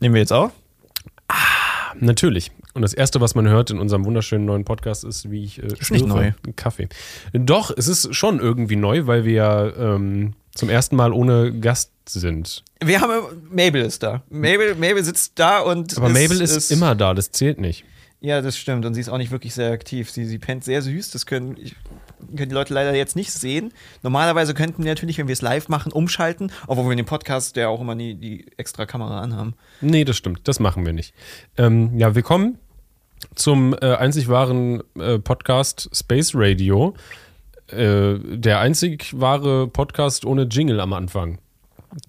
Nehmen wir jetzt auf? Natürlich. Und das erste, was man hört in unserem wunderschönen neuen Podcast, ist, wie ich äh, Ist nicht neu. Kaffee. Doch, es ist schon irgendwie neu, weil wir ja ähm, zum ersten Mal ohne Gast sind. Wir haben Mabel ist da. Mabel, Mabel sitzt da und Aber Mabel ist, immer da, das zählt nicht. Ja, das stimmt. Und sie ist auch nicht wirklich sehr aktiv. Sie, sie pennt sehr süß. Das können, ich, können die Leute leider jetzt nicht sehen. Normalerweise könnten wir natürlich, wenn wir es live machen, umschalten, obwohl wir dem Podcast ja auch immer nie die extra Kamera anhaben. Nee, das stimmt. Das machen wir nicht. Ähm, ja, willkommen zum äh, einzig wahren äh, Podcast Space Radio. Äh, der einzig wahre Podcast ohne Jingle am Anfang.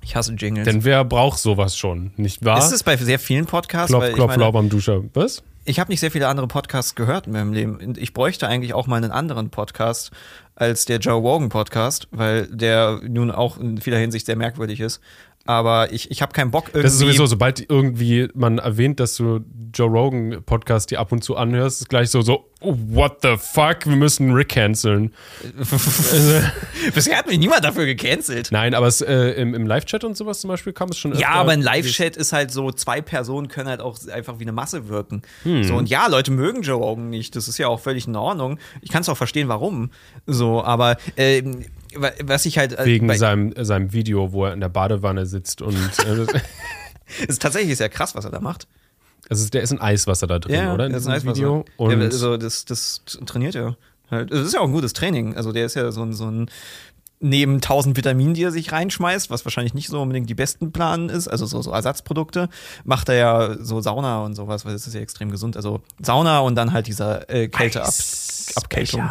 Ich hasse Jingles. Denn wer braucht sowas schon, nicht wahr? ist es bei sehr vielen Podcasts? Klopf, weil ich klopf, meine, laub am Duscher. Was? ich habe nicht sehr viele andere Podcasts gehört in meinem Leben. Ich bräuchte eigentlich auch mal einen anderen Podcast als der Joe Rogan Podcast, weil der nun auch in vieler Hinsicht sehr merkwürdig ist. Aber ich, ich habe keinen Bock irgendwie. Das ist sowieso, sobald irgendwie man erwähnt, dass du Joe Rogan Podcast dir ab und zu anhörst, ist gleich so, so, oh, what the fuck, wir müssen Rick canceln. Bisher hat mich niemand dafür gecancelt. Nein, aber es, äh, im, im Live-Chat und sowas zum Beispiel kam es schon Ja, aber ein Live-Chat ist halt so, zwei Personen können halt auch einfach wie eine Masse wirken. Hm. So, und ja, Leute mögen Joe Rogan nicht. Das ist ja auch völlig in Ordnung. Ich kann es auch verstehen, warum. So, aber wa- was ich halt. äh, Wegen bei- seinem, seinem Video, wo er in der Badewanne sitzt und äh, ist tatsächlich sehr krass, was er da macht. also der ist ein Eiswasser da drin, oder? In das ist ein Video. Video. Und Ja, also das, das trainiert er. Halt. Das ist ja auch ein gutes Training. Also der ist ja so ein, so ein neben 1000 Vitaminen, die er sich reinschmeißt, was wahrscheinlich nicht so unbedingt die besten Planen ist, also so, so Ersatzprodukte, macht er ja so Sauna und sowas, weil das ist ja extrem gesund. Also Sauna und dann halt dieser äh, Kälteabkältung.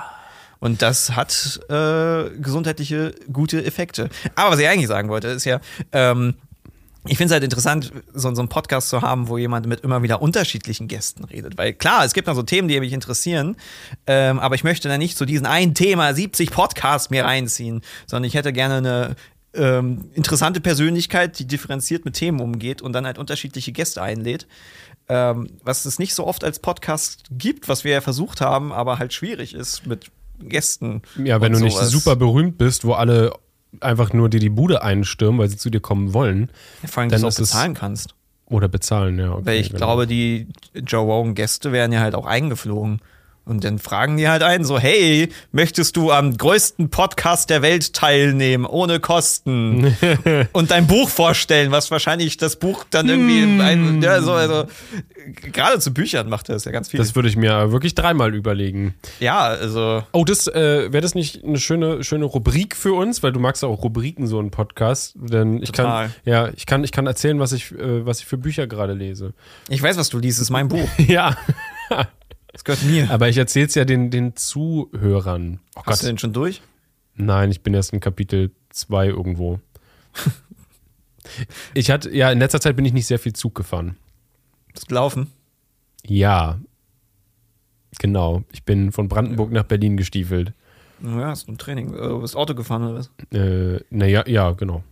Und das hat äh, gesundheitliche gute Effekte. Aber was ich eigentlich sagen wollte, ist ja, ähm, ich finde es halt interessant, so, so einen Podcast zu haben, wo jemand mit immer wieder unterschiedlichen Gästen redet. Weil klar, es gibt dann so Themen, die mich interessieren, ähm, aber ich möchte dann nicht zu diesen ein Thema 70 Podcasts mir reinziehen, sondern ich hätte gerne eine ähm, interessante Persönlichkeit, die differenziert mit Themen umgeht und dann halt unterschiedliche Gäste einlädt. Ähm, was es nicht so oft als Podcast gibt, was wir ja versucht haben, aber halt schwierig ist mit Gästen. Ja, wenn du nicht sowas. super berühmt bist, wo alle einfach nur dir die Bude einstürmen, weil sie zu dir kommen wollen Vor allem, dann dass du auch bezahlen kannst. oder bezahlen, ja. Okay, Weil ich genau. glaube, die Joe Rogan-Gäste werden ja halt auch eingeflogen. Und dann fragen die halt einen so, hey, möchtest du am größten Podcast der Welt teilnehmen, ohne Kosten? und dein Buch vorstellen, was wahrscheinlich das Buch dann irgendwie Hm. ein, ja, so, also, gerade zu Büchern macht er das ja ganz viel. Das würde ich mir wirklich dreimal überlegen. ja, also, Oh, das äh, wäre das nicht eine schöne, schöne Rubrik für uns, weil du magst ja auch Rubriken so einen Podcast, denn ich Total. kann ja, ich kann ich kann erzählen, was ich äh, was ich für Bücher gerade lese. ich weiß, was du liest, ist mein Buch. ja, Das gehört mir. aber ich erzähle es ja den den Zuhörern. Oh Hast Gott. du denn schon durch? Nein, ich bin erst in Kapitel 2 irgendwo. ich hatte ja in letzter Zeit bin ich nicht sehr viel Zug gefahren. Bist gelaufen? Ja. Genau, ich bin von Brandenburg nach Berlin gestiefelt. Ja, hast du ein Training. Äh, Du bist Auto gefahren oder was? Äh, naja, ja, genau.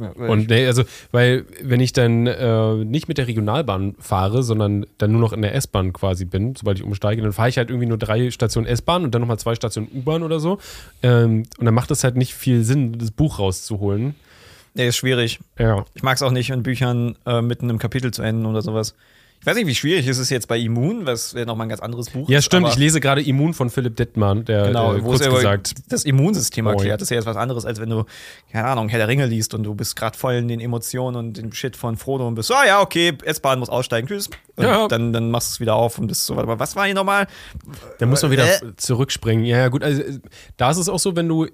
Ja, Und nee, also, weil wenn ich dann äh, nicht mit der Regionalbahn fahre, sondern dann nur noch in der S-Bahn quasi bin, sobald ich umsteige, dann fahre ich halt irgendwie nur drei Stationen S-Bahn und dann nochmal zwei Stationen U-Bahn oder so. Ähm, und dann macht es halt nicht viel Sinn, das Buch rauszuholen. Nee, ist schwierig. Ja. Ich mag es auch nicht, in Büchern äh, mitten im Kapitel zu enden oder sowas. Ich weiß nicht, wie schwierig ist es jetzt bei Immun, was ja nochmal ein ganz anderes Buch Ja, ist. stimmt. aber Ich lese gerade Immun von Philipp Dittmann, der Genau, äh, kurz ja gesagt. das Immunsystem Oh, erklärt. ja. Das ist ja jetzt was anderes, als wenn du, keine Ahnung, Herr der Ringe liest und du bist gerade voll in den Emotionen und dem Shit von Frodo und bist so, ah ja, okay, S-Bahn muss aussteigen, tschüss. Und Ja. dann, dann machst du es wieder auf und bist so, warte mal, was war hier nochmal? Da muss man wieder Äh. zurückspringen. Ja, ja, gut. Also, äh, da ist es auch so, wenn du äh,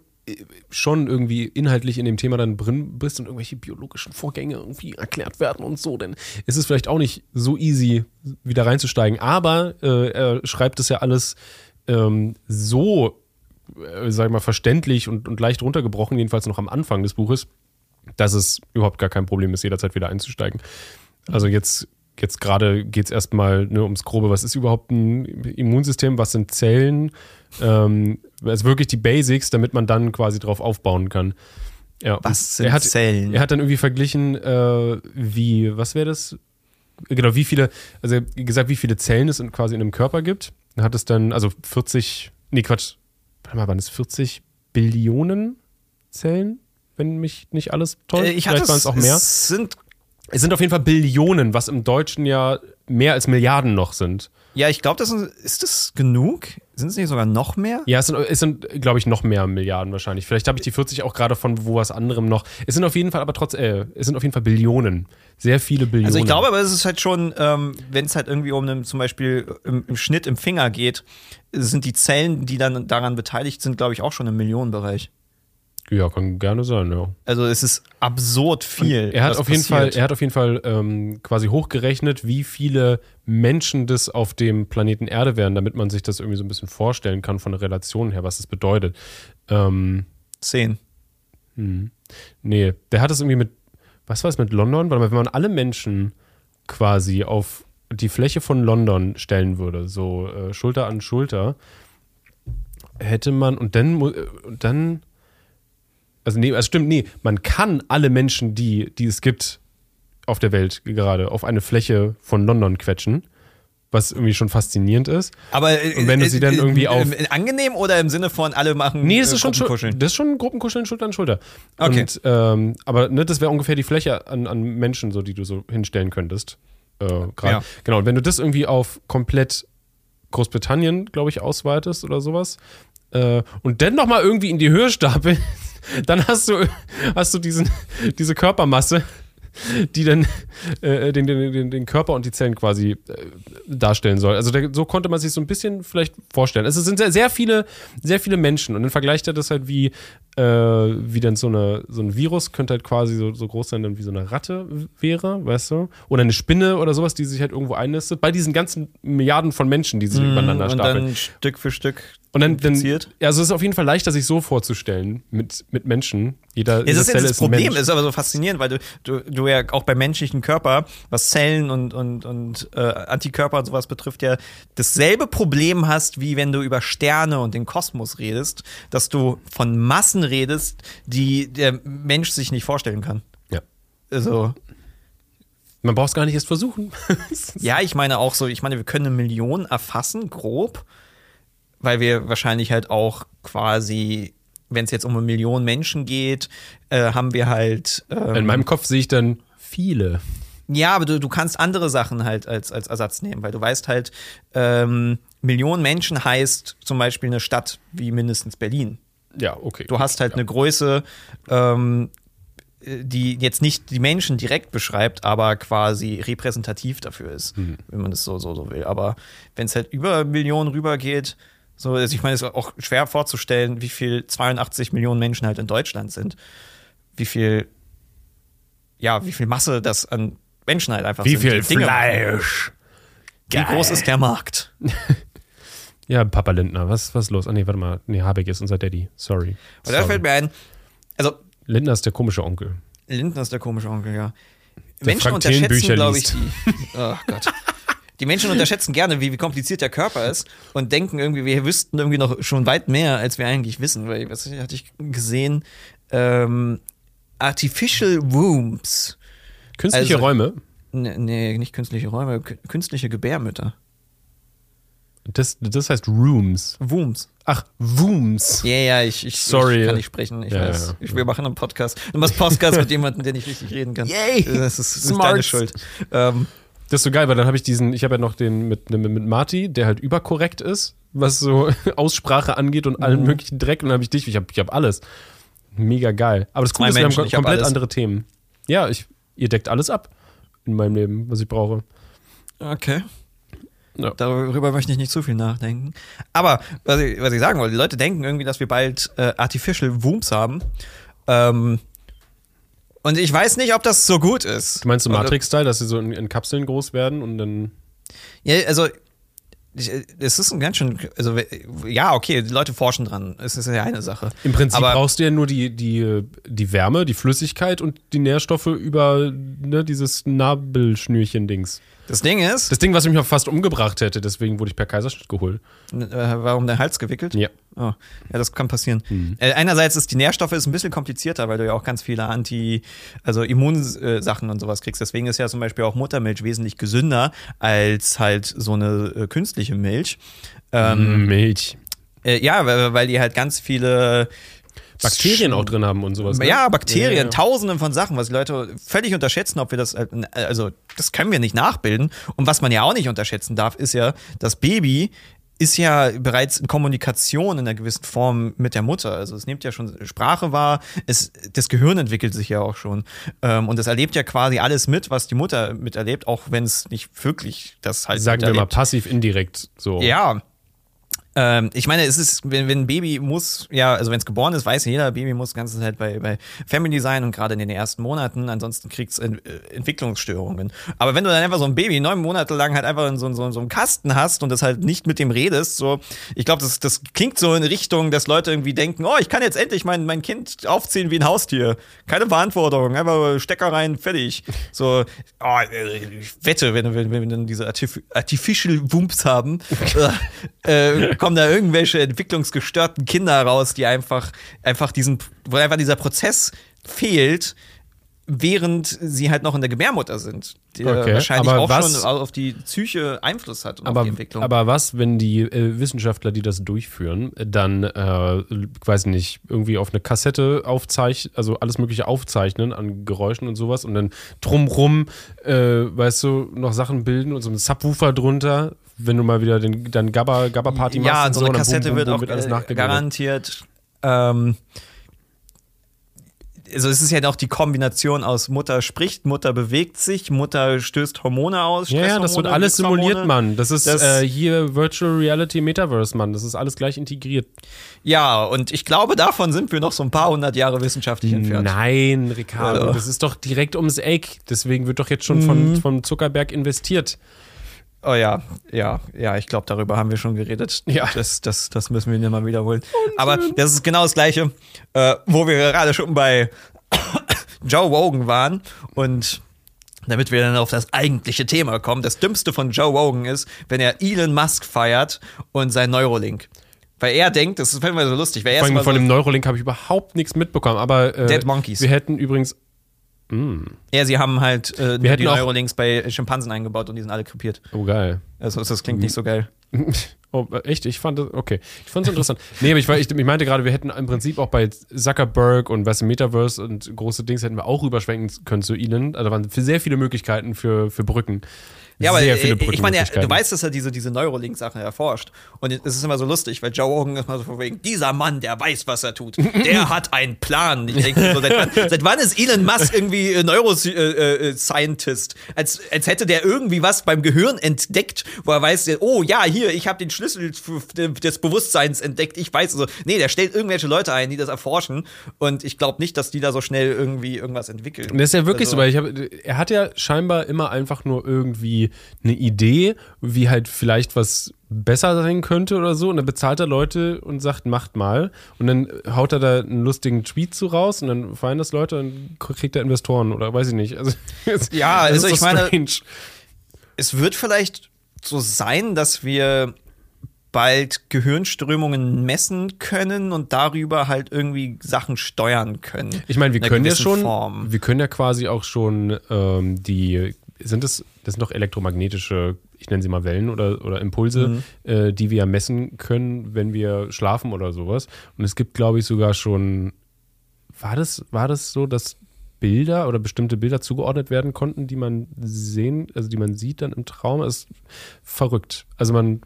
schon irgendwie inhaltlich in dem Thema dann drin bist und irgendwelche biologischen Vorgänge irgendwie erklärt werden und so, ist es vielleicht auch nicht so easy, wieder reinzusteigen. Aber äh, er schreibt es ja alles ähm, so, äh, sag ich mal, verständlich und, und leicht runtergebrochen, jedenfalls noch am Anfang des Buches, dass es überhaupt gar kein Problem ist, jederzeit wieder einzusteigen. Also jetzt, jetzt gerade geht es erstmal ne, ums Grobe, was ist überhaupt ein Immunsystem, was sind Zellen, ähm, also wirklich die Basics, damit man dann quasi drauf aufbauen kann. Ja, Was sind er hat, Zellen? Er hat dann irgendwie verglichen, äh, wie, was wäre das? Genau, wie viele, also gesagt, wie viele Zellen es in, quasi in einem Körper gibt. Er hat es dann, also 40, nee, Quatsch, warte mal, waren es 40 Billionen Zellen, wenn mich nicht alles täuscht? Äh, ich Vielleicht waren es auch mehr. Es sind Es sind auf jeden Fall Billionen, was im Deutschen ja mehr als Milliarden noch sind. Ja, ich glaube, das ist, ist das genug? Sind es nicht sogar noch mehr? Ja, es sind, es sind glaube ich, noch mehr Milliarden wahrscheinlich. Vielleicht habe ich die 40 auch gerade von wo was anderem noch. Es sind auf jeden Fall aber trotz, äh, es sind auf jeden Fall Billionen. Sehr viele Billionen. Also ich glaube, aber es ist halt schon, ähm, wenn es halt irgendwie um einen, zum Beispiel im, im Schnitt im Finger geht, sind die Zellen, die dann daran beteiligt sind, glaube ich, auch schon im Millionenbereich. Ja, kann gerne sein, ja. Also es ist absurd viel. Er hat auf jeden Fall, er hat auf jeden Fall ähm, quasi hochgerechnet, wie viele Menschen das auf dem Planeten Erde wären, damit man sich das irgendwie so ein bisschen vorstellen kann von der Relation her, was das bedeutet. Ähm, Zehn. nee, der hat es irgendwie mit, was war es mit London? Mal, wenn man alle Menschen quasi auf die Fläche von London stellen würde, so äh, Schulter an Schulter, hätte man und dann äh, und dann also nee, also stimmt, nee, man kann alle Menschen, die, die es gibt auf der Welt gerade, auf eine Fläche von London quetschen, was irgendwie schon faszinierend ist. Aber äh, Und wenn du sie dann äh, irgendwie äh, auf- äh, angenehm oder im Sinne von alle machen Nee, das äh, ist schon, Gruppenkuscheln? das ist schon Gruppenkuscheln Schulter an Schulter. Okay. Und, ähm, aber ne, das wäre ungefähr die Fläche an, an Menschen, so die du so hinstellen könntest. Äh. Ja. Genau. Und wenn du das irgendwie auf komplett Großbritannien, glaube ich, ausweitest oder sowas, äh, und dann nochmal irgendwie in die Höhe stapelst, dann hast du, hast du diesen, diese Körpermasse, die dann äh, den, den, den, Körper und die Zellen quasi äh, darstellen soll. Also der, so konnte man sich so ein bisschen vielleicht vorstellen. Es sind sehr, sehr viele, sehr viele Menschen und dann vergleicht er das halt wie, äh, wie dann so, eine, so ein Virus könnte halt quasi so, so groß sein, dann wie so eine Ratte wäre, weißt du? Oder eine Spinne oder sowas, die sich halt irgendwo einnistet. Bei diesen ganzen Milliarden von Menschen, die sich übereinander Mhm, und stapeln. dann Stück für Stück Und dann, dann ja, also es ist auf jeden Fall leichter, sich so vorzustellen mit, mit Menschen. Jeder, Ja, das ist Zelle das ein Problem, Mensch. ist aber so faszinierend, weil du, du, du ja auch beim menschlichen Körper, was Zellen und, und, und äh, Antikörper und sowas betrifft, ja dasselbe Problem hast, wie wenn du über Sterne und den Kosmos redest, dass du von Massen redest, die der Mensch sich nicht vorstellen kann. Ja. Also, Man braucht es gar nicht erst versuchen. ja, ich meine auch so, ich meine, wir können eine Million erfassen, grob, weil wir wahrscheinlich halt auch quasi, wenn es jetzt um eine Million Menschen geht, äh, haben wir halt. Ähm, In meinem Kopf sehe ich dann viele. Ja, aber du, du kannst andere Sachen halt als, als Ersatz nehmen, weil du weißt halt, ähm, Millionen Menschen heißt zum Beispiel eine Stadt wie mindestens Berlin. Ja, okay. Du hast halt eine Größe, ähm, die jetzt nicht die Menschen direkt beschreibt, aber quasi repräsentativ dafür ist, wenn man das so, so, so will. Aber wenn es halt über Millionen rübergeht, so, also ich meine, es ist auch schwer vorzustellen, wie viel 82 Millionen Menschen halt in Deutschland sind. Wie viel, ja, wie viel Masse das an Menschen halt einfach Wie sind. viel Dinge machen. Fleisch? Wie groß ist der Markt? Ja, Papa Lindner, was, was ist los? Ah, nee, warte mal. Nee, Habeck ist unser Daddy. Sorry. Und da fällt mir ein, also Lindner ist der komische Onkel. Lindner ist der komische Onkel, ja. Der Menschen Frank unterschätzen, glaube ich, die. Oh Gott. Die Menschen unterschätzen gerne, wie, wie kompliziert der Körper ist und denken irgendwie, wir wüssten irgendwie noch schon weit mehr, als wir eigentlich wissen. Weil, was hatte ich gesehen? Ähm, Artificial Wombs. Künstliche Also- Räume. Nee, nee, nicht künstliche Räume, kü- künstliche Gebärmütter. Das, das heißt Rooms. Wombs. Ach, Wooms. Ja, ja, ich, ich, Sorry. ich kann nicht sprechen. Ich Ja, weiß. ja. Ich, wir machen einen Podcast. Du machst Podcast mit jemandem, der nicht richtig reden kann. Yay. Das ist, das ist deine Schuld. Ähm, Das ist so geil, weil dann habe ich diesen, ich habe ja noch den mit, mit, mit Marty, der halt überkorrekt ist, was so Aussprache angeht und Mhm. allen möglichen Dreck. Und dann habe ich dich, ich habe ich hab alles. Mega geil. Aber das Coole ist, wir haben ich hab komplett alles. andere Themen. Ja, ich, ihr deckt alles ab in meinem Leben, was ich brauche. Okay. Ja. Darüber möchte ich nicht zu viel nachdenken. Aber was ich, was ich sagen wollte, die Leute denken irgendwie, dass wir bald äh, Artificial Wombs haben. Ähm, und ich weiß nicht, ob das so gut ist. Du meinst so Oder- Matrix-Style, dass sie so in, in Kapseln groß werden und dann. Ja, also ich, es ist ein ganz schön, also ja, okay, die Leute forschen dran. Es ist ja eine Sache. Im Prinzip Aber- brauchst du ja nur die, die, die Wärme, die Flüssigkeit und die Nährstoffe über ne, dieses Nabelschnürchen-Dings. Das Ding ist, Das Ding, was mich auch fast umgebracht hätte, deswegen wurde ich per Kaiserschnitt geholt. äh, warum der Hals gewickelt? Ja. Oh, ja, das kann passieren. Äh, einerseits ist die Nährstoffe ist ein bisschen komplizierter, weil du ja auch ganz viele Anti, also Immunsachen und sowas kriegst. Deswegen ist ja zum Beispiel auch Muttermilch wesentlich gesünder als halt so eine äh, künstliche Milch. Ähm, Milch. äh, ja, weil, weil die halt ganz viele Bakterien auch drin haben und sowas. Ne? Ja, Bakterien, Ja, ja. tausenden von Sachen, was die Leute völlig unterschätzen, ob wir das, äh, also das können wir nicht nachbilden. Und was man ja auch nicht unterschätzen darf, ist ja, das Baby ist ja bereits in Kommunikation in einer gewissen Form mit der Mutter. Also es nimmt ja schon Sprache wahr, es, das Gehirn entwickelt sich ja auch schon. Ähm, und es erlebt ja quasi alles mit, was die Mutter miterlebt, auch wenn es nicht wirklich das halt Sagen wir mal passiv, indirekt. So. Ja. Ähm, ich meine, es ist, wenn, wenn ein Baby muss, ja, also wenn es geboren ist, weiß jeder, Baby muss die ganze Zeit bei, bei Family sein und gerade in den ersten Monaten, ansonsten kriegt es Ent äh, Entwicklungsstörungen. Aber wenn du dann einfach so ein Baby neun Monate lang halt einfach in so, so, so einem Kasten hast und das halt nicht mit dem redest, so, ich glaube, das, das klingt so in Richtung, dass Leute irgendwie denken, oh, ich kann jetzt endlich mein, mein Kind aufziehen wie ein Haustier. Keine Verantwortung, einfach Stecker rein, fertig. So, oh, äh, ich wette, wenn, wenn, wenn wir dann diese Artif Artificial Wumps haben, äh, kommen da irgendwelche entwicklungsgestörten Kinder raus, die einfach, einfach diesen, wo einfach dieser Prozess fehlt, während sie halt noch in der Gebärmutter sind. Der Okay, wahrscheinlich auch was- schon auf die Psyche Einfluss hat und auf Aber, die Entwicklung. aber was, wenn die äh, Wissenschaftler, die das durchführen, dann, äh, weiß nicht, irgendwie auf eine Kassette aufzeichnen, also alles Mögliche aufzeichnen an Geräuschen und sowas und dann drumrum, äh, weißt du, noch Sachen bilden und so ein Subwoofer drunter, wenn du mal wieder den, dann Gabba, Gabba Party machst. ja, und so eine Kassette boom, boom, wird boom, auch wird alles äh, garantiert. Ähm, also es ist ja auch die Kombination aus Mutter spricht, Mutter bewegt sich, Mutter stößt Hormone aus. Ja, ja, das wird alles simuliert. Mann. Das ist Das- äh, hier Virtual Reality Metaverse, Mann. Das ist alles gleich integriert. Ja, und ich glaube, davon sind wir noch so ein paar hundert Jahre wissenschaftlich entfernt. Nein, Ricardo, Ja. das ist doch direkt ums Eck. Deswegen wird doch jetzt schon von, Mhm. von Zuckerberg investiert. Oh ja, ja, ja, ich glaube, darüber haben wir schon geredet. Ja. Das, das, das müssen wir nicht mal wiederholen. Aber das ist genau das Gleiche, äh, wo wir gerade schon bei Joe Rogan waren und damit wir dann auf das eigentliche Thema kommen, das Dümmste von Joe Rogan ist, wenn er Elon Musk feiert und sein Neurolink. Weil er denkt, das ist mir so lustig, weil er von so, dem Neurolink habe ich überhaupt nichts mitbekommen. Aber äh, Dead Monkeys. wir hätten übrigens. Ja, sie haben halt äh, die Neurolinks bei Schimpansen eingebaut und die sind alle krepiert. Oh, geil. Also das klingt nicht so geil. Oh, echt? Ich fand das, okay. Ich fand es interessant. nee, aber ich, ich, ich meinte gerade, wir hätten im Prinzip auch bei Zuckerberg und weißt du, Metaverse und große Dings hätten wir auch rüberschwenken können zu ihnen. Also da waren sehr viele Möglichkeiten für, für Brücken. Ja, aber sehr äh, viele ich meine, du weißt, dass er diese, diese Neurolink-Sachen erforscht. Und es ist immer so lustig, weil Joe Rogan ist mal so von wegen, dieser Mann, der weiß, was er tut. Der hat einen Plan. Ich denke so, seit wann, seit wann ist Elon Musk irgendwie äh, Neuroscientist? als, als hätte der irgendwie was beim Gehirn entdeckt, wo er weiß, oh ja, hier, ich habe den Schlüssel des Bewusstseins entdeckt. Ich weiß so. Nee, der stellt irgendwelche Leute ein, die das erforschen. Und ich glaube nicht, dass die da so schnell irgendwie irgendwas entwickeln. Das ist ja wirklich Also- so, weil ich hab, er hat ja scheinbar immer einfach nur irgendwie eine Idee, wie halt vielleicht was besser sein könnte oder so. Und dann bezahlt er Leute und sagt, macht mal. Und dann haut er da einen lustigen Tweet zu raus und dann feiern das Leute und kriegt er Investoren oder weiß ich nicht. Also, Ja, es also ist ich so meine- strange. es wird vielleicht so sein, dass wir bald Gehirnströmungen messen können und darüber halt irgendwie Sachen steuern können. Ich meine, wir können ja schon, Form. wir können ja quasi auch schon ähm, die, sind das, das sind doch elektromagnetische, ich nenne sie mal Wellen oder, oder Impulse, Mhm. äh, die wir messen können, wenn wir schlafen oder sowas. Und es gibt, glaube ich, sogar schon, war das, war das so, dass Bilder oder bestimmte Bilder zugeordnet werden konnten, die man sehen, also die man sieht dann im Traum, Das ist verrückt. Also man,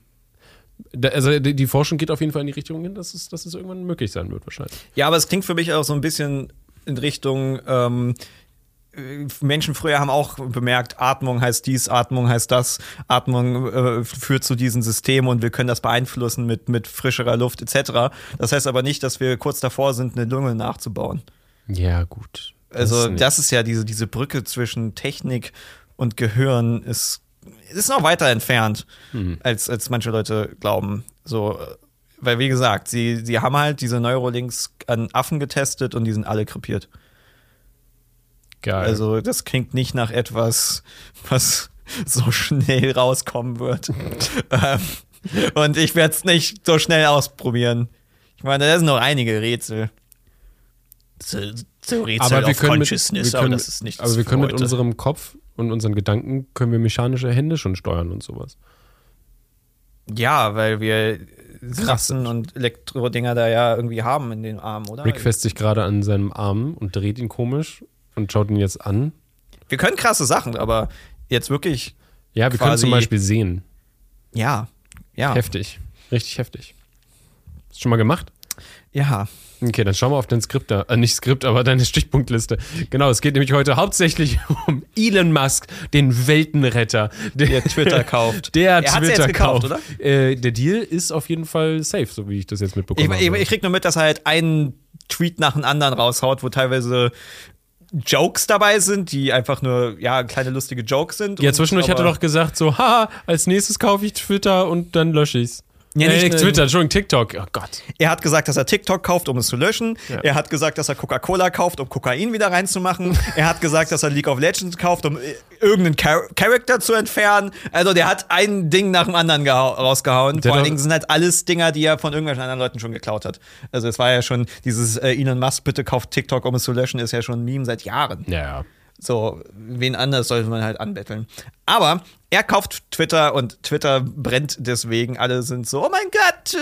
also die, Forschung geht auf jeden Fall in die Richtung hin, dass es, dass es irgendwann möglich sein wird wahrscheinlich. Ja, aber es klingt für mich auch so ein bisschen in Richtung ähm, äh, Menschen früher haben auch bemerkt, Atmung heißt dies, Atmung heißt das, Atmung äh, führt zu diesem System und wir können das beeinflussen mit, mit frischerer Luft etc. Das heißt aber nicht, dass wir kurz davor sind, eine Lunge nachzubauen. Ja, gut. Also ist das ist ja diese, diese Brücke zwischen Technik und Gehirn ist, ist noch weiter entfernt, Mhm. als, als manche Leute glauben. So, äh, weil wie gesagt, sie, sie haben halt diese Neurolinks an Affen getestet und die sind alle krepiert. Geil. Also das klingt nicht nach etwas, was so schnell rauskommen wird. ähm, und ich werde es nicht so schnell ausprobieren. Ich meine, da sind noch einige Rätsel. So, so Rätsel aber wir können, mit, Consciousness, wir können, aber das ist nichts aber wir können mit heute. unserem Kopf und unseren Gedanken können wir mechanische Hände schon steuern und sowas. Ja, weil wir Kratzen und Elektro-Dinger da ja irgendwie haben in den Armen, oder? Rick fässt sich gerade an seinem Arm und dreht ihn komisch und schaut ihn jetzt an. Wir können krasse Sachen, aber jetzt wirklich, Ja, wir können zum Beispiel sehen. ja, ja, Heftig. Richtig heftig. Hast du schon mal gemacht? ja. Okay, dann schau mal auf dein Skript da. Äh, nicht Skript, aber deine Stichpunktliste. Genau, es geht nämlich heute hauptsächlich um Elon Musk, den Weltenretter. Der, Twitter kauft. Der Er Twitter jetzt gekauft, kauft. Äh, der Deal ist auf jeden Fall safe, so wie ich das jetzt Ich, mitbekommen ich, habe. ich krieg nur mit, dass er halt einen Tweet nach dem anderen raushaut, wo teilweise Jokes dabei sind, die einfach nur, ja, kleine lustige Jokes sind. ja, zwischendurch hat er aber- doch gesagt so, haha, als nächstes kaufe ich Twitter und dann lösche ich's. Ja, nicht äh, Twitter, Entschuldigung, TikTok. Oh Gott. Er hat gesagt, dass er TikTok kauft, um es zu löschen. Ja. Er hat gesagt, dass er Coca-Cola kauft, um Kokain wieder reinzumachen. er hat gesagt, dass er League of Legends kauft, um äh, irgendeinen Char Charakter zu entfernen. Also der hat ein Ding nach dem anderen gehau- rausgehauen. Der Vor allen Dingen sind halt alles Dinger, die er von irgendwelchen anderen Leuten schon geklaut hat. Also es war ja schon dieses äh, Elon Musk, bitte kauft TikTok, um es zu löschen, ist ja schon ein Meme seit Jahren. Ja, ja. So, wen anders sollte man halt anbetteln. Aber er kauft Twitter und Twitter brennt deswegen. Alle sind so, oh mein Gott,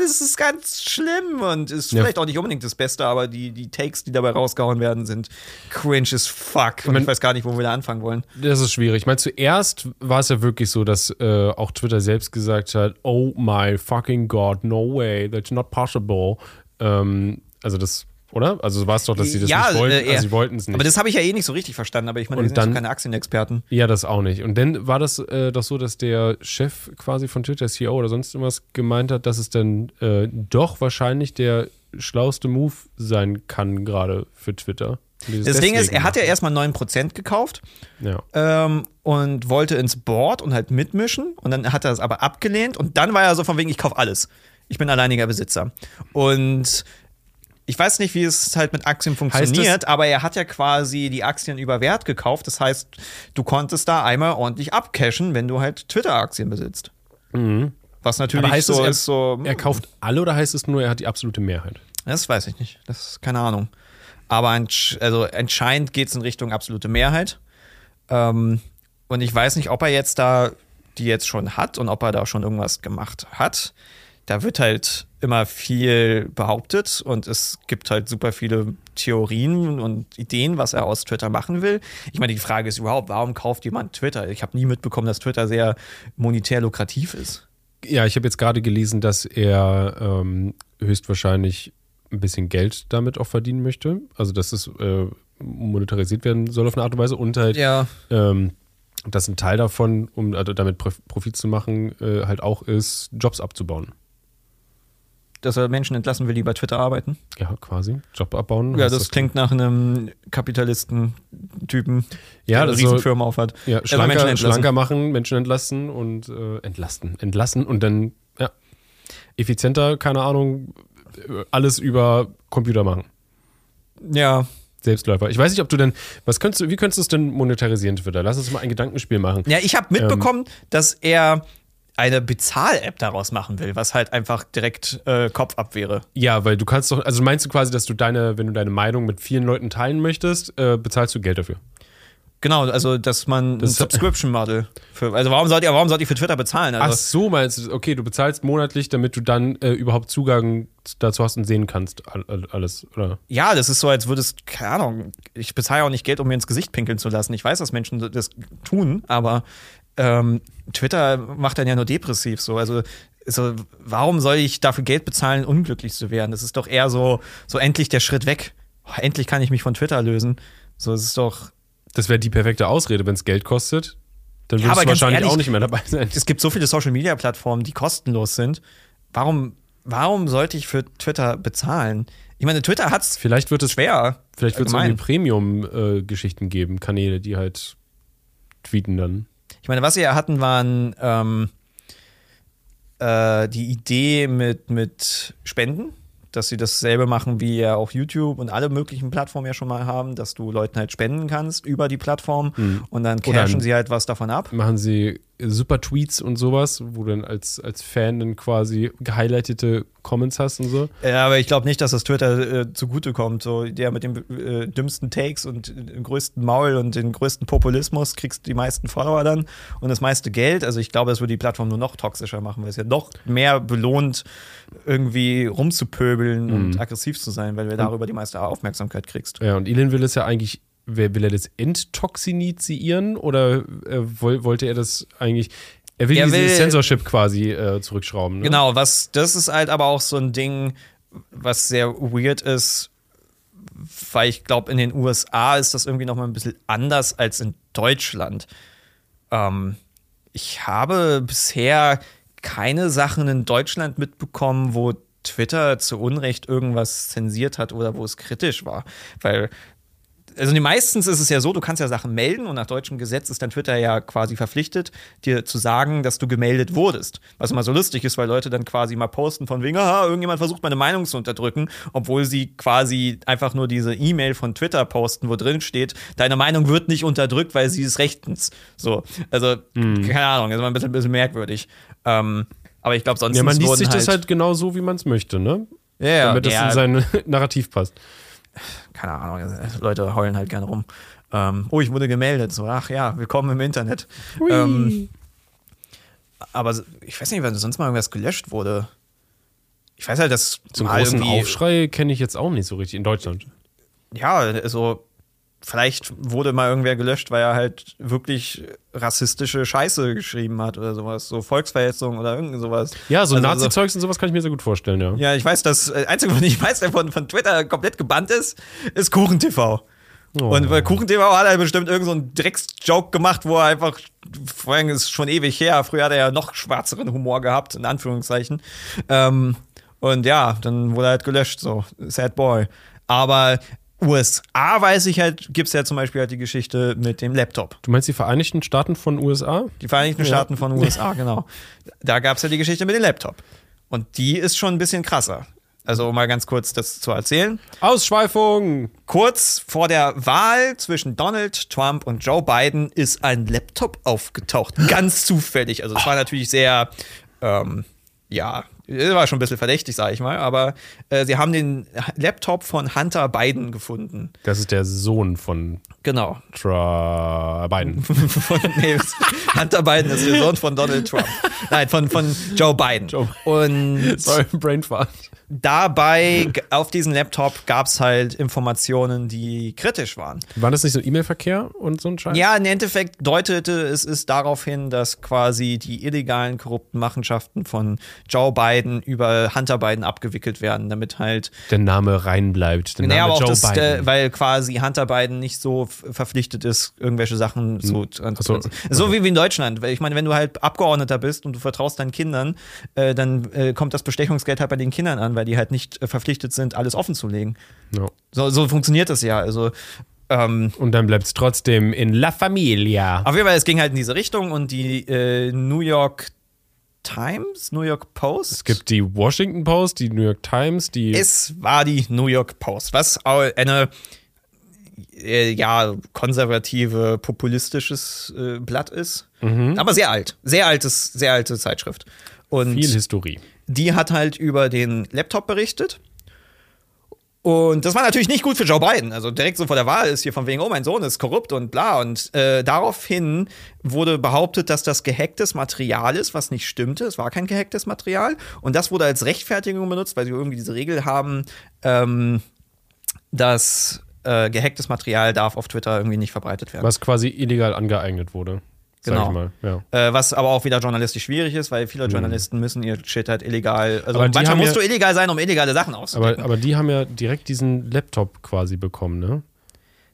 das ist ganz schlimm und ist Ja. vielleicht auch nicht unbedingt das Beste, aber die, die Takes, die dabei rausgehauen werden, sind cringe as fuck. Und Man- ich weiß gar nicht, wo wir da anfangen wollen. Das ist schwierig. Ich meine, zuerst war es ja wirklich so, dass äh, auch Twitter selbst gesagt hat, oh my fucking God, no way, that's not possible. Ähm, also das, oder? Also war es doch, dass sie das Ja, nicht wollten. äh, also sie wollten es nicht. Aber das habe ich ja eh nicht so richtig verstanden, aber ich meine, Und wir sind ja dann- so keine Aktienexperten. ja, das auch nicht. Und dann war das äh, doch so, dass der Chef quasi von Twitter, CEO oder sonst irgendwas, gemeint hat, dass es dann äh, doch wahrscheinlich der schlauste Move sein kann, gerade für Twitter. Das Ding ist, er hat ja erstmal 9% gekauft. Ja. ähm, und wollte ins Board und halt mitmischen. Und dann hat er es aber abgelehnt. Und dann war er so von wegen, ich kaufe alles. Ich bin alleiniger Besitzer. Und ich weiß nicht, wie es halt mit Aktien funktioniert, aber er hat ja quasi die Aktien über Wert gekauft. Das heißt, du konntest da einmal ordentlich abcashen, wenn du halt Twitter-Aktien besitzt. Was natürlich Mhm. Aber heißt so es, er, ist, so. er kauft alle oder heißt es nur, er hat die absolute Mehrheit? Das weiß ich nicht. Das ist keine Ahnung. Aber ansch also anscheinend geht es in Richtung absolute Mehrheit. Ähm, und ich weiß nicht, ob er jetzt da die jetzt schon hat und ob er da schon irgendwas gemacht hat. Da wird halt immer viel behauptet und es gibt halt super viele Theorien und Ideen, was er aus Twitter machen will. Ich meine, die Frage ist überhaupt, warum kauft jemand Twitter? Ich habe nie mitbekommen, dass Twitter sehr monetär lukrativ ist. Ja, ich habe jetzt gerade gelesen, dass er ähm, höchstwahrscheinlich ein bisschen Geld damit auch verdienen möchte. Also, dass es äh, monetarisiert werden soll auf eine Art und Weise und halt, Ja. ähm, dass ein Teil davon, um also damit Prof- Profit zu machen, äh, halt auch ist, Jobs abzubauen. Dass er Menschen entlassen will, die bei Twitter arbeiten. Ja, quasi. Job abbauen. Ja, heißt das klingt nach einem Kapitalisten-Typen, Ja, der eine das so- Riesenfirma aufhat. Ja, will schlanker, Menschen entlassen. schlanker machen, Menschen entlasten und äh, entlasten. Entlassen und dann, ja, effizienter, keine Ahnung, alles über Computer machen. Ja. Selbstläufer. Ich weiß nicht, ob du denn, was könntest du, wie könntest du es denn monetarisieren, Twitter? Lass uns mal ein Gedankenspiel machen. Ja, ich habe mitbekommen, dass er eine Bezahl-App daraus machen will, was halt einfach direkt äh, Kopf ab wäre. Ja, weil du kannst doch, also meinst du quasi, dass du deine, wenn du deine Meinung mit vielen Leuten teilen möchtest, äh, bezahlst du Geld dafür? Genau, also dass man Das- ein Subscription-Model für. Also warum sollt ihr, warum sollt ihr für Twitter bezahlen? Ach Also, so, meinst du, okay, du bezahlst monatlich, damit du dann äh, überhaupt Zugang dazu hast und sehen kannst, all, all, alles, oder? ja, das ist so, als würdest, keine Ahnung, ich bezahle auch nicht Geld, um mir ins Gesicht pinkeln zu lassen. Ich weiß, dass Menschen das tun, aber ähm, Twitter macht dann ja nur depressiv so. Also so, warum soll ich dafür Geld bezahlen, unglücklich zu werden? Das ist doch eher so, so endlich der Schritt weg. Oh, endlich kann ich mich von Twitter lösen. So, es ist doch. Das wäre die perfekte Ausrede, wenn es Geld kostet. Dann Ja, würdest aber du wahrscheinlich ehrlich, auch nicht mehr dabei sein. Es gibt so viele Social Media Plattformen, die kostenlos sind. Warum, warum sollte ich für Twitter bezahlen? Ich meine, Twitter hat's Vielleicht wird es, schwer. vielleicht wird es irgendwie Premium-Geschichten geben, Kanäle, die halt tweeten dann. Ich meine, was sie ja hatten, waren ähm, äh, die Idee mit, mit Spenden, dass sie dasselbe machen, wie ja auch YouTube und alle möglichen Plattformen ja schon mal haben, dass du Leuten halt spenden kannst über die Plattform und dann cashen sie halt was davon ab. Machen sie super Tweets und sowas, wo du dann als, als Fan dann quasi gehighlightete Comments hast und so. Ja, aber ich glaube nicht, dass das Twitter äh, zugutekommt. So, der mit den äh, dümmsten Takes und dem größten Maul und den größten Populismus kriegst die meisten Follower dann und das meiste Geld. Also ich glaube, das würde die Plattform nur noch toxischer machen, weil es ja noch mehr belohnt, irgendwie rumzupöbeln Mhm. und aggressiv zu sein, weil du darüber die meiste Aufmerksamkeit kriegst. Ja, und Elon will es ja eigentlich, wer, will er das enttoxinizieren oder äh, woll, wollte er das eigentlich, er will Er diese will- Censorship quasi äh, zurückschrauben. Ne? Genau, was das ist halt aber auch so ein Ding, was sehr weird ist, weil ich glaube, in den USA ist das irgendwie noch mal ein bisschen anders als in Deutschland. Ähm, ich habe bisher keine Sachen in Deutschland mitbekommen, wo Twitter zu Unrecht irgendwas zensiert hat oder wo es kritisch war. Weil also meistens ist es ja so, du kannst ja Sachen melden und nach deutschem Gesetz ist dann Twitter ja quasi verpflichtet, dir zu sagen, dass du gemeldet wurdest. Was immer so lustig ist, weil Leute dann quasi mal posten von wegen, aha, irgendjemand versucht meine Meinung zu unterdrücken, obwohl sie quasi einfach nur diese E-Mail von Twitter posten, wo drin steht, deine Meinung wird nicht unterdrückt, weil sie ist rechtens. So, also keine Ahnung, ist immer ein bisschen, bisschen merkwürdig. Ähm, aber ich glaube, sonst Ja, man liest sich das halt genau so, wie man es möchte, ne? ja, ja, Damit das ja, in sein Narrativ passt. keine Ahnung, Leute heulen halt gerne rum. Ähm, oh, ich wurde gemeldet. So, ach ja, willkommen im Internet. Ähm, aber ich weiß nicht, wenn sonst mal irgendwas gelöscht wurde. Ich weiß halt, dass Zum großen Aufschrei kenne ich jetzt auch nicht so richtig in Deutschland. Ja, also vielleicht wurde mal irgendwer gelöscht, weil er halt wirklich rassistische Scheiße geschrieben hat oder sowas. So Volksverhetzung oder irgend sowas. Ja, so Also- Nazi-Zeugs und sowas kann ich mir sehr gut vorstellen, ja. Ja, ich weiß, das äh, Einzige, was ich weiß, der von, von Twitter komplett gebannt ist, ist KuchenTV. Oh. Und bei KuchenTV hat er bestimmt irgend so einen Drecksjoke gemacht, wo er einfach, vor allem ist schon ewig her, früher hat er ja noch schwarzeren Humor gehabt, in Anführungszeichen. Ähm, und ja, dann wurde er halt gelöscht, so, sad boy. Aber USA weiß ich halt, gibt's ja zum Beispiel halt die Geschichte mit dem Laptop. Du meinst die Vereinigten Staaten von USA? Die Vereinigten Staaten von USA, genau. Da gab es ja die Geschichte mit dem Laptop. Und die ist schon ein bisschen krasser. Also, um mal ganz kurz das zu erzählen. Ausschweifung! Kurz vor der Wahl zwischen Donald Trump und Joe Biden ist ein Laptop aufgetaucht. Ganz zufällig. Also, es war natürlich sehr, ähm, ja, es war schon ein bisschen verdächtig, sage ich mal. Aber äh, sie haben den Laptop von Hunter Biden gefunden. Das ist der Sohn von Genau. Tra Biden. von, nee, Hunter Biden ist der Sohn von Donald Trump. Nein, von, von Joe Biden. Joe Und Sorry, Brainfart. Dabei, auf diesem Laptop, gab es halt Informationen, die kritisch waren. War das nicht so E-Mail-Verkehr und so ein Scheiß? Ja, im Endeffekt deutete es ist darauf hin, dass quasi die illegalen, korrupten Machenschaften von Joe Biden über Hunter Biden abgewickelt werden, damit halt Der Name reinbleibt. Der Name naja, aber auch Joe das, Biden. äh, weil quasi Hunter Biden nicht so verpflichtet ist, irgendwelche Sachen zu transportieren. Ach So, wie, wie in Deutschland. Weil ich meine, wenn du halt Abgeordneter bist und du vertraust deinen Kindern, äh, dann äh, kommt das Bestechungsgeld halt bei den Kindern an, weil die halt nicht äh, verpflichtet sind, alles offen zu legen. Ja. So, so funktioniert das ja. Also, ähm, Und dann bleibt es trotzdem in La Familia. auf jeden Fall, es ging halt in diese Richtung und die äh, New York Times, New York Post. Es gibt die Washington Post, die New York Times, die. Es war die New York Post, was eine äh, ja konservative, populistisches äh, Blatt ist, aber sehr alt, sehr altes, sehr alte Zeitschrift. Und viel Historie. Die hat halt über den Laptop berichtet. Und das war natürlich nicht gut für Joe Biden. Also direkt so vor der Wahl ist hier von wegen, oh, mein Sohn ist korrupt und bla. Und äh, daraufhin wurde behauptet, dass das gehacktes Material ist, was nicht stimmte. Es war kein gehacktes Material. Und das wurde als Rechtfertigung benutzt, weil sie irgendwie diese Regel haben, ähm, dass äh, gehacktes Material darf auf Twitter irgendwie nicht verbreitet werden. Was quasi illegal angeeignet wurde. Genau. mal. Ja. Äh, was aber auch wieder journalistisch schwierig ist, weil viele Journalisten müssen ihr Shit halt illegal. Also Mhm. Manchmal musst ja- du illegal sein, um illegale Sachen auszudecken. Aber, aber die haben ja direkt diesen Laptop quasi bekommen, ne?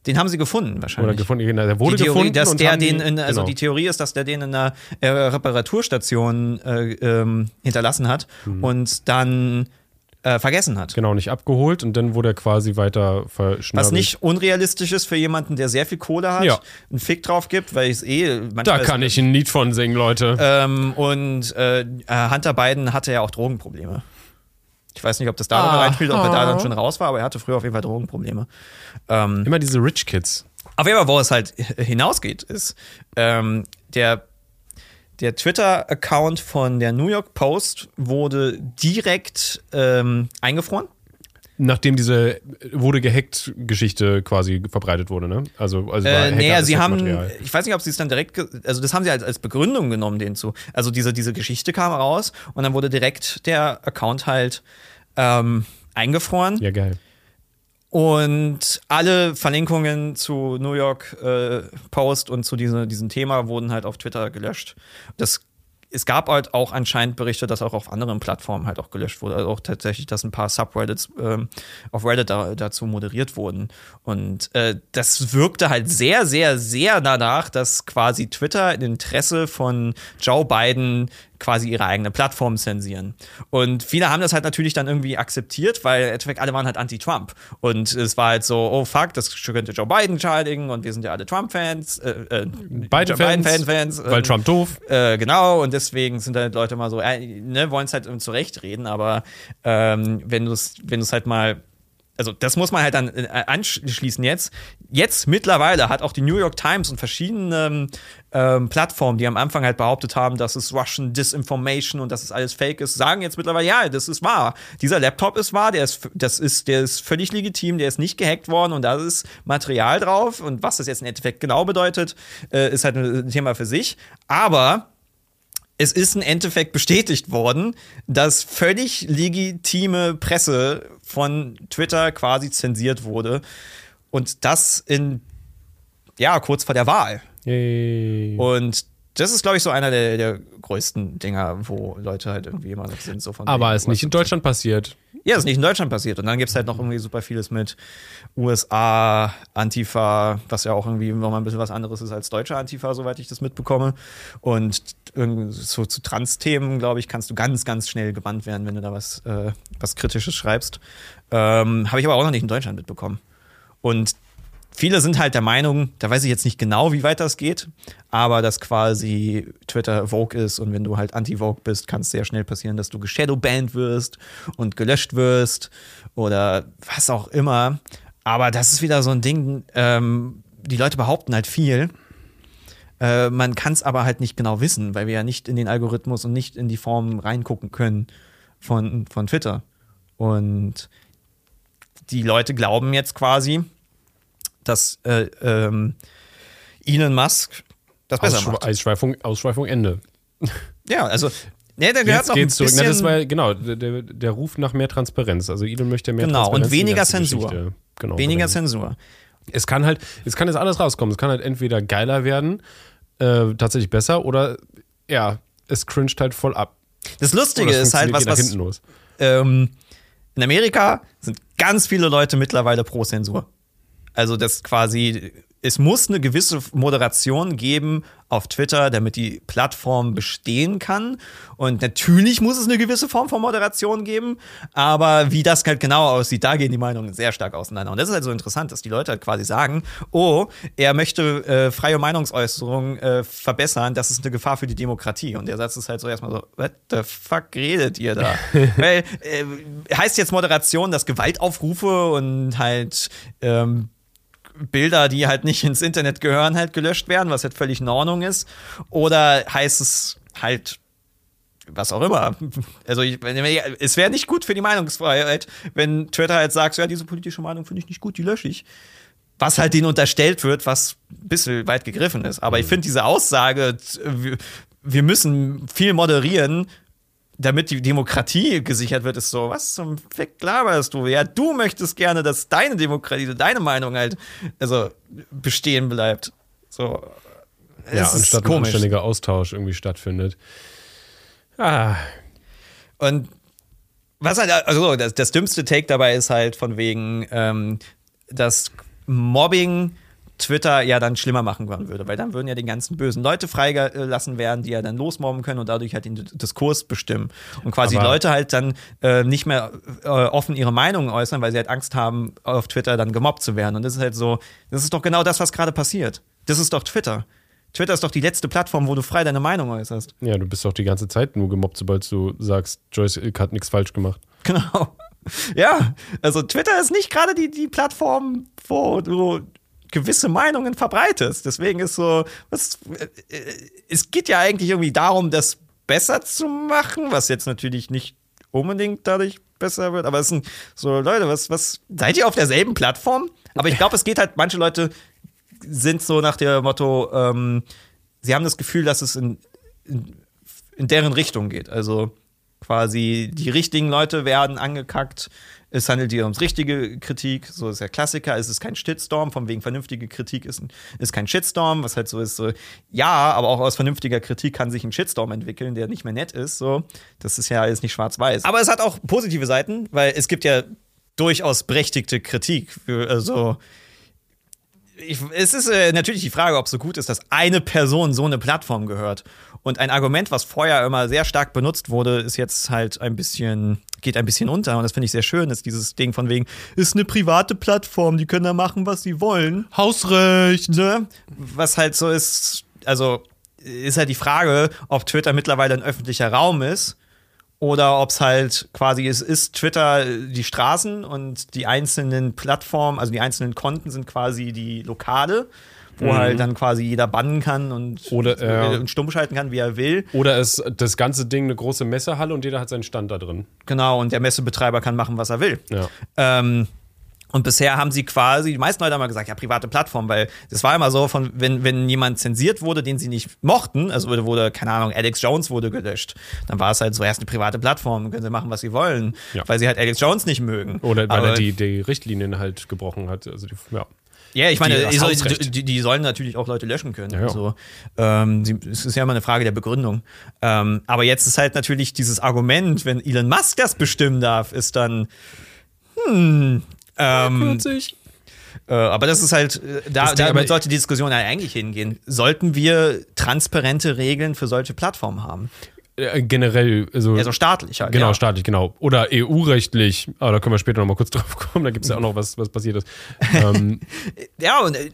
Den haben sie gefunden, Oder wahrscheinlich. gefunden. genau, Der wurde die Theorie, gefunden. dass der den, die, in, also genau. die Theorie ist, dass der den in einer äh, Reparaturstation äh, ähm, hinterlassen hat Mhm. und dann äh, vergessen hat. Genau, nicht abgeholt und dann wurde er quasi weiter verschnabelt. Was nicht unrealistisch ist für jemanden, der sehr viel Kohle hat, Ja. einen Fick drauf gibt, weil ich es eh Da kann ich ein Lied von singen, Leute. Ähm, und äh, Hunter Biden hatte ja auch Drogenprobleme. Ich weiß nicht, ob das da noch reinspielt, ob er da dann schon raus war, aber er hatte früher auf jeden Fall Drogenprobleme. Ähm, Immer diese Rich Kids. auf jeden Fall, wo es halt hinausgeht, ist, ähm, der, der Twitter-Account von der New York Post wurde direkt ähm, eingefroren. Nachdem diese wurde gehackt Geschichte quasi verbreitet wurde, ne? Also, also äh, naja, sie haben, ich weiß nicht, ob sie es dann direkt, also das haben sie als, als Begründung genommen, den zu. Also diese, diese Geschichte kam raus und dann wurde direkt der Account halt ähm, eingefroren. Ja, geil. Und alle Verlinkungen zu New York äh, Post und zu diese, diesem Thema wurden halt auf Twitter gelöscht. Das es gab halt auch anscheinend Berichte, dass auch auf anderen Plattformen halt auch gelöscht wurde. Also auch tatsächlich, dass ein paar Subreddits ähm, auf Reddit da, dazu moderiert wurden. Und äh, das wirkte halt sehr, sehr, sehr danach, dass quasi Twitter im Interesse von Joe Biden quasi ihre eigene Plattform zensieren. Und viele haben das halt natürlich dann irgendwie akzeptiert, weil Endeffekt alle waren halt anti-Trump. Und es war halt so, oh fuck, das könnte Joe Biden schadigen und wir sind ja alle Trump-Fans. Äh, äh, Biden-Fans. Biden -Fans, weil Trump doof. Äh, genau, und deswegen sind halt Leute mal so, äh, ne, wollen es halt zurechtreden, aber ähm, wenn du es wenn halt mal also das muss man halt dann äh, anschließen jetzt. Jetzt mittlerweile hat auch die New York Times und verschiedene ähm, Plattformen, die am Anfang halt behauptet haben, dass es Russian Disinformation und dass es alles Fake ist, sagen jetzt mittlerweile, ja, das ist wahr. Dieser Laptop ist wahr, der ist, das ist, der ist völlig legitim, der ist nicht gehackt worden und da ist Material drauf. Und was das jetzt im Endeffekt genau bedeutet, äh, ist halt ein Thema für sich. Aber es ist im Endeffekt bestätigt worden, dass völlig legitime Presse von Twitter quasi zensiert wurde. Und das in, ja, kurz vor der Wahl. Yay. Und das ist, glaube ich, so einer der, der größten Dinger, wo Leute halt irgendwie immer noch sind. So von Aber es ist nicht in Deutschland passiert. Ja, ist nicht in Deutschland passiert. Und dann gibt es halt noch irgendwie super vieles mit USA, Antifa, was ja auch irgendwie nochmal ein bisschen was anderes ist als deutsche Antifa, soweit ich das mitbekomme. Und so zu Trans-Themen, glaube ich, kannst du ganz, ganz schnell gebannt werden, wenn du da was, äh, was Kritisches schreibst. Ähm, Habe ich aber auch noch nicht in Deutschland mitbekommen. Und viele sind halt der Meinung, da weiß ich jetzt nicht genau, wie weit das geht, aber dass quasi Twitter Vogue ist und wenn du halt anti-Vogue bist, kann es sehr schnell passieren, dass du geshadowbanned wirst und gelöscht wirst oder was auch immer. Aber das ist wieder so ein Ding, ähm, die Leute behaupten halt viel. Äh, man kann es aber halt nicht genau wissen, weil wir ja nicht in den Algorithmus und nicht in die Form reingucken können von, von Twitter. Und die Leute glauben jetzt quasi, dass äh, ähm, Elon Musk das besser Ausschwe macht. Ausschweifung, Ausschweifung Ende. Ja, also Nee, der gehört Jetzt noch geht's zurück. Na, das war, genau, der, der Ruf nach mehr Transparenz. Also Elon möchte mehr genau, Transparenz. Genau, und weniger Zensur. Genau, weniger Zensur. Es kann halt, es kann jetzt alles rauskommen. Es kann halt entweder geiler werden, äh, tatsächlich besser, oder ja, es cringed halt voll ab. Das Lustige ist halt, was, was ähm, in Amerika sind ganz viele Leute mittlerweile pro Zensur. Also das quasi, es muss eine gewisse Moderation geben auf Twitter, damit die Plattform bestehen kann. Und natürlich muss es eine gewisse Form von Moderation geben, aber wie das halt genau aussieht, da gehen die Meinungen sehr stark auseinander. Und das ist halt so interessant, dass die Leute halt quasi sagen, oh, er möchte äh, freie Meinungsäußerung äh, verbessern, das ist eine Gefahr für die Demokratie. Und der Satz ist halt so erstmal so, what the fuck redet ihr da? Weil äh, heißt jetzt Moderation, dass Gewaltaufrufe und halt ähm, Bilder, die halt nicht ins Internet gehören, halt gelöscht werden, was halt völlig in Ordnung ist? Oder heißt es halt was auch immer. Also ich, es wäre nicht gut für die Meinungsfreiheit, wenn Twitter halt sagt, ja, diese politische Meinung finde ich nicht gut, die lösche ich. Was halt denen unterstellt wird, was ein bisschen weit gegriffen ist. Aber ich finde diese Aussage, wir müssen viel moderieren, damit die Demokratie gesichert wird, ist so, was zum Fick laberst du? Ja, du möchtest gerne, dass deine Demokratie, deine Meinung halt also bestehen bleibt. So. Ja, anstatt ein anständiger Austausch irgendwie stattfindet. Ah. Und was halt, also das, das dümmste Take dabei ist halt von wegen, ähm, dass Mobbing Twitter ja dann schlimmer machen würde, weil dann würden ja die ganzen bösen Leute freigelassen werden, die ja dann losmobben können und dadurch halt den Diskurs bestimmen. Und quasi Aber Leute halt dann äh, nicht mehr äh, offen ihre Meinungen äußern, weil sie halt Angst haben, auf Twitter dann gemobbt zu werden. Und das ist halt so, das ist doch genau das, was gerade passiert. Das ist doch Twitter. Twitter ist doch die letzte Plattform, wo du frei deine Meinung äußerst. Ja, du bist doch die ganze Zeit nur gemobbt, sobald du sagst, Joyce Ilk hat nichts falsch gemacht. Genau. Ja, also Twitter ist nicht gerade die, die Plattform, wo du gewisse Meinungen verbreitest. Deswegen ist so, was, äh, es geht ja eigentlich irgendwie darum, das besser zu machen, was jetzt natürlich nicht unbedingt dadurch besser wird, aber es sind so, Leute, was, was, seid ihr auf derselben Plattform? Aber ich glaube, es geht halt, manche Leute sind so nach dem Motto, ähm, sie haben das Gefühl, dass es in, in, in deren Richtung geht. Also quasi die richtigen Leute werden angekackt, es handelt hier ums richtige Kritik, so ist der Klassiker. Es ist kein Shitstorm, von wegen vernünftige Kritik ist, ist kein Shitstorm, was halt so ist, so, ja, aber auch aus vernünftiger Kritik kann sich ein Shitstorm entwickeln, der nicht mehr nett ist, so. Das ist ja jetzt nicht schwarz-weiß. Aber es hat auch positive Seiten, weil es gibt ja durchaus berechtigte Kritik. Für, also, ich, es ist äh, natürlich die Frage, ob es so gut ist, dass eine Person so eine Plattform gehört. Und ein Argument, was vorher immer sehr stark benutzt wurde, ist jetzt halt ein bisschen, geht ein bisschen unter. Und das finde ich sehr schön, ist dieses Ding von wegen, ist eine private Plattform, die können da machen, was sie wollen. Hausrecht. Ne? Was halt so ist, also ist halt die Frage, ob Twitter mittlerweile ein öffentlicher Raum ist oder ob es halt quasi ist, ist Twitter die Straßen und die einzelnen Plattformen, also die einzelnen Konten sind quasi die Lokale, wo Mhm. halt dann quasi jeder bannen kann und, Oder, äh, und stumm schalten kann, wie er will. Oder ist das ganze Ding eine große Messehalle und jeder hat seinen Stand da drin. Genau, und der Messebetreiber kann machen, was er will. Ja. Ähm, und bisher haben sie quasi, die meisten Leute haben mal gesagt, ja, private Plattform, weil das war immer so, von, wenn, wenn jemand zensiert wurde, den sie nicht mochten, also wurde, wurde, keine Ahnung, Alex Jones wurde gelöscht, dann war es halt so erst eine private Plattform, können sie machen, was sie wollen, Ja. weil sie halt Alex Jones nicht mögen. Oder weil Aber- er die, die Richtlinien halt gebrochen hat. Also die, ja. Ja, ich meine, Die- die, soll- die, die sollen natürlich auch Leute löschen können. Ja, ja. Also, ähm, sie, es ist ja immer eine Frage der Begründung. Ähm, aber jetzt ist halt natürlich dieses Argument, wenn Elon Musk das bestimmen darf, ist dann, hm, ähm, äh, aber das ist halt, äh, da, Das damit sollte die Diskussion halt eigentlich hingehen. Sollten wir transparente Regeln für solche Plattformen haben? Äh, generell, also, Also staatlich halt. genau, ja. staatlich, genau. Oder EU-rechtlich, aber da können wir später noch mal kurz drauf kommen, da gibt es ja auch noch was, was passiert ist. ähm, Ja, und äh,